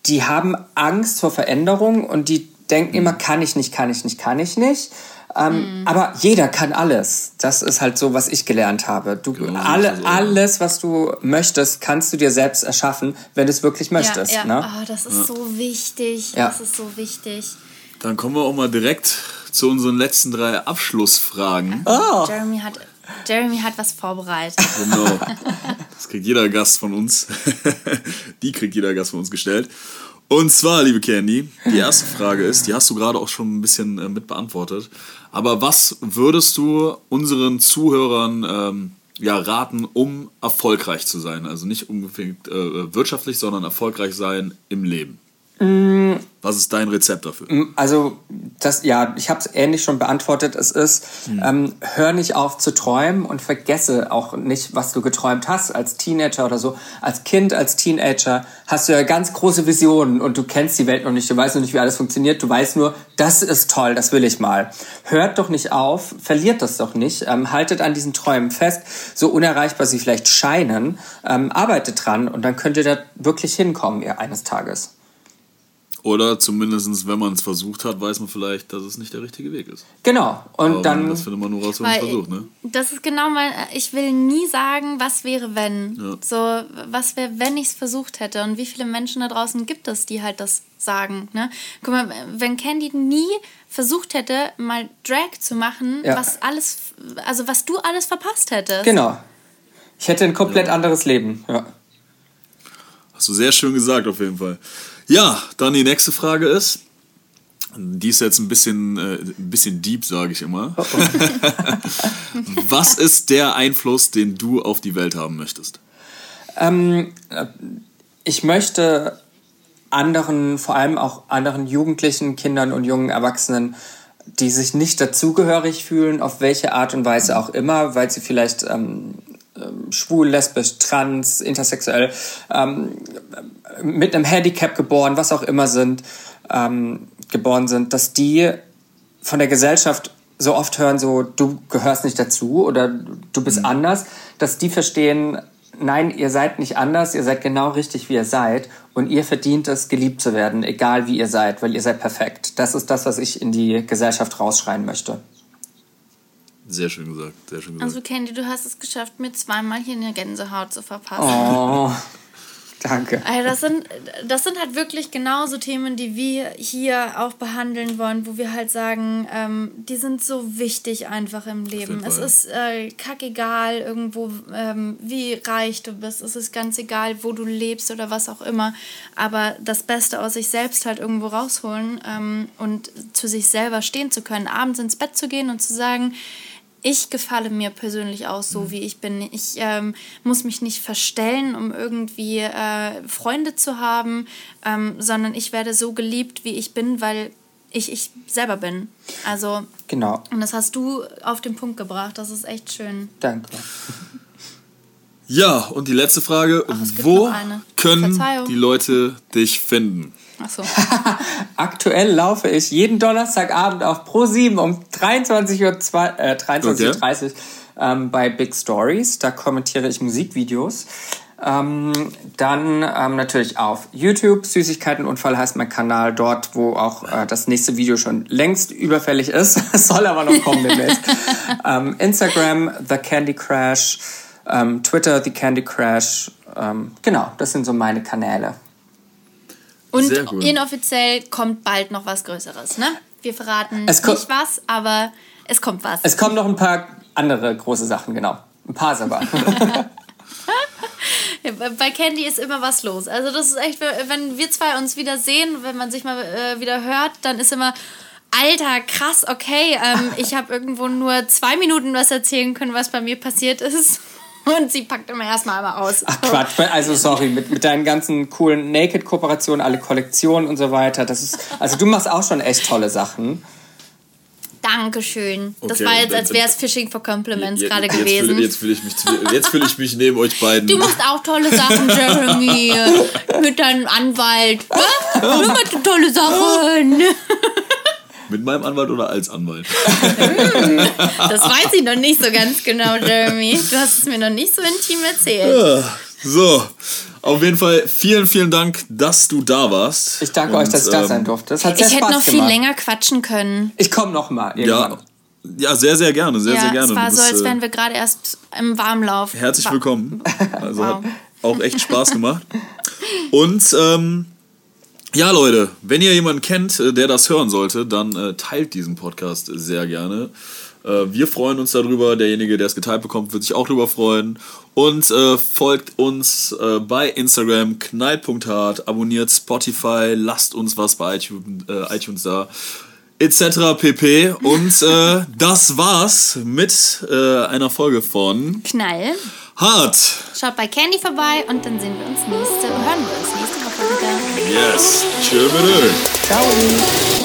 die haben Angst vor Veränderung und die denken immer, kann ich nicht, kann ich nicht, kann ich nicht. Ähm, mhm. Aber jeder kann alles. Das ist halt so, was ich gelernt habe. Du, genau, alle, alles, was du möchtest, kannst du dir selbst erschaffen, wenn du es wirklich möchtest. Ja, ja. Ne? Oh, das ist ja. so wichtig. Ja. Das ist so wichtig. Dann kommen wir auch mal direkt zu unseren letzten drei Abschlussfragen. Oh. Jeremy hat Jeremy hat was vorbereitet. Genau. Das kriegt jeder Gast von uns. Die kriegt jeder Gast von uns gestellt. Und zwar, liebe Candy, die erste Frage ist, die hast du gerade auch schon ein bisschen äh, mit beantwortet. Aber was würdest du unseren Zuhörern ähm, ja, raten, um erfolgreich zu sein? Also nicht unbedingt äh, wirtschaftlich, sondern erfolgreich sein im Leben. Mm. Was ist dein Rezept dafür? Mm, also, das, ja, ich habe es ähnlich schon beantwortet. Es ist, hm. ähm, hör nicht auf zu träumen und vergesse auch nicht, was du geträumt hast als Teenager oder so. Als Kind, als Teenager hast du ja ganz große Visionen und du kennst die Welt noch nicht. Du weißt noch nicht, wie alles funktioniert. Du weißt nur, das ist toll, das will ich mal. Hört doch nicht auf, verliert das doch nicht. Ähm, haltet an diesen Träumen fest, so unerreichbar sie vielleicht scheinen. Ähm, arbeitet dran und dann könnt ihr da wirklich hinkommen eines Tages. Oder zumindest, wenn man es versucht hat, weiß man vielleicht, dass es nicht der richtige Weg ist. Genau. Und Aber dann. Das findet man nur raus, wenn man es versucht, ne? Das ist genau mein. Ich will nie sagen, was wäre, wenn. Ja. So, was wäre, wenn ich es versucht hätte? Und wie viele Menschen da draußen gibt es, die halt das sagen, ne? Guck mal, wenn Candy nie versucht hätte, mal Drag zu machen, ja. was alles. Also, was du alles verpasst hättest. Genau. Ich hätte ein komplett ja. anderes Leben, ja. Hast du sehr schön gesagt, auf jeden Fall. Ja, dann die nächste Frage ist, die ist jetzt ein bisschen, äh, ein bisschen deep, sage ich immer. Oh oh. Was ist der Einfluss, den du auf die Welt haben möchtest? Ähm, ich möchte anderen, vor allem auch anderen Jugendlichen, Kindern und jungen Erwachsenen, die sich nicht dazugehörig fühlen, auf welche Art und Weise auch immer, weil sie vielleicht ähm, ähm, schwul, lesbisch, trans, intersexuell, ähm, mit einem Handicap geboren, was auch immer sind, ähm, geboren sind, dass die von der Gesellschaft so oft hören, so du gehörst nicht dazu oder du bist mhm. anders, dass die verstehen, nein, ihr seid nicht anders, ihr seid genau richtig, wie ihr seid und ihr verdient es, geliebt zu werden, egal wie ihr seid, weil ihr seid perfekt. Das ist das, was ich in die Gesellschaft rausschreien möchte. Sehr schön gesagt, sehr schön gesagt. Also Candy, du hast es geschafft, mir zweimal hier eine Gänsehaut zu verpassen. Oh, danke. Also das sind, das sind halt wirklich genauso Themen, die wir hier auch behandeln wollen, wo wir halt sagen, ähm, die sind so wichtig einfach im Leben. Es ist äh, kackegal irgendwo, ähm, wie reich du bist. Es ist ganz egal, wo du lebst oder was auch immer. Aber das Beste aus sich selbst halt irgendwo rausholen ähm, und zu sich selber stehen zu können, abends ins Bett zu gehen und zu sagen, ich gefalle mir persönlich auch so, mhm. wie ich bin. Ich ähm, muss mich nicht verstellen, um irgendwie äh, Freunde zu haben, ähm, sondern ich werde so geliebt, wie ich bin, weil ich ich selber bin. Also genau. Und das hast du auf den Punkt gebracht. Das ist echt schön. Danke. Ja, und die letzte Frage: Ach, Wo können Verzeihung. die Leute dich finden? Achso. Aktuell laufe ich jeden Donnerstagabend auf Pro7 um 23.30 Uhr, äh, 23 okay. ähm, bei Big Stories. Da kommentiere ich Musikvideos. Ähm, dann ähm, natürlich auf YouTube. Süßigkeitenunfall heißt mein Kanal, dort, wo auch äh, das nächste Video schon längst überfällig ist. Es soll aber noch kommen demnächst. ähm, Instagram, The Candy Crash. Ähm, Twitter, The Candy Crash. Ähm, genau, das sind so meine Kanäle. Und inoffiziell kommt bald noch was Größeres, ne? Wir verraten nicht was, aber es kommt was. Es kommen noch ein paar andere große Sachen, genau. Ein paar sogar. bei Candy ist immer was los. Also das ist echt, wenn wir zwei uns wieder sehen, wenn man sich mal äh, wieder hört, dann ist immer, Alter, krass, okay, ähm, ich habe irgendwo nur zwei Minuten was erzählen können, was bei mir passiert ist. Und sie packt immer erstmal einmal aus. Ach Quatsch, also sorry, mit, mit deinen ganzen coolen Naked-Kooperationen, alle Kollektionen und so weiter. Das ist, also du machst auch schon echt tolle Sachen. Dankeschön. Okay, das war jetzt, als wäre es Fishing for Compliments gerade gewesen. Fühl, jetzt fühle ich, mich, fühl ich mich neben euch beiden. Du machst auch tolle Sachen, Jeremy. mit deinem Anwalt. Du machst tolle Sachen. Mit meinem Anwalt oder als Anwalt? das weiß ich noch nicht so ganz genau, Jeremy. Du hast es mir noch nicht so intim erzählt. Ja, so, auf jeden Fall vielen, vielen Dank, dass du da warst. Ich danke Und, euch, dass ich da sein ähm, durfte. Das hat sehr ich Spaß hätte noch viel länger quatschen können. Ich komme noch mal irgendwann. Ja. Ja, sehr, sehr gerne, sehr, ja, sehr gerne. Es war so, als wären wir gerade erst im Warmlauf. Herzlich willkommen. Also wow. hat auch echt Spaß gemacht. Und ähm, ja, Leute, wenn ihr jemanden kennt, äh, der das hören sollte, dann äh, teilt diesen Podcast sehr gerne. Äh, wir freuen uns darüber. Derjenige, der es geteilt bekommt, wird sich auch darüber freuen. Und äh, folgt uns äh, bei Instagram knall.hart, abonniert Spotify, lasst uns was bei iTunes, äh, iTunes da, etc. pp. Und das war's mit einer Folge von Knall. Hart. Schaut bei Candy vorbei und dann sehen wir uns nächste, hören wir uns nächste. Yes. Tschö bitte. Ciao.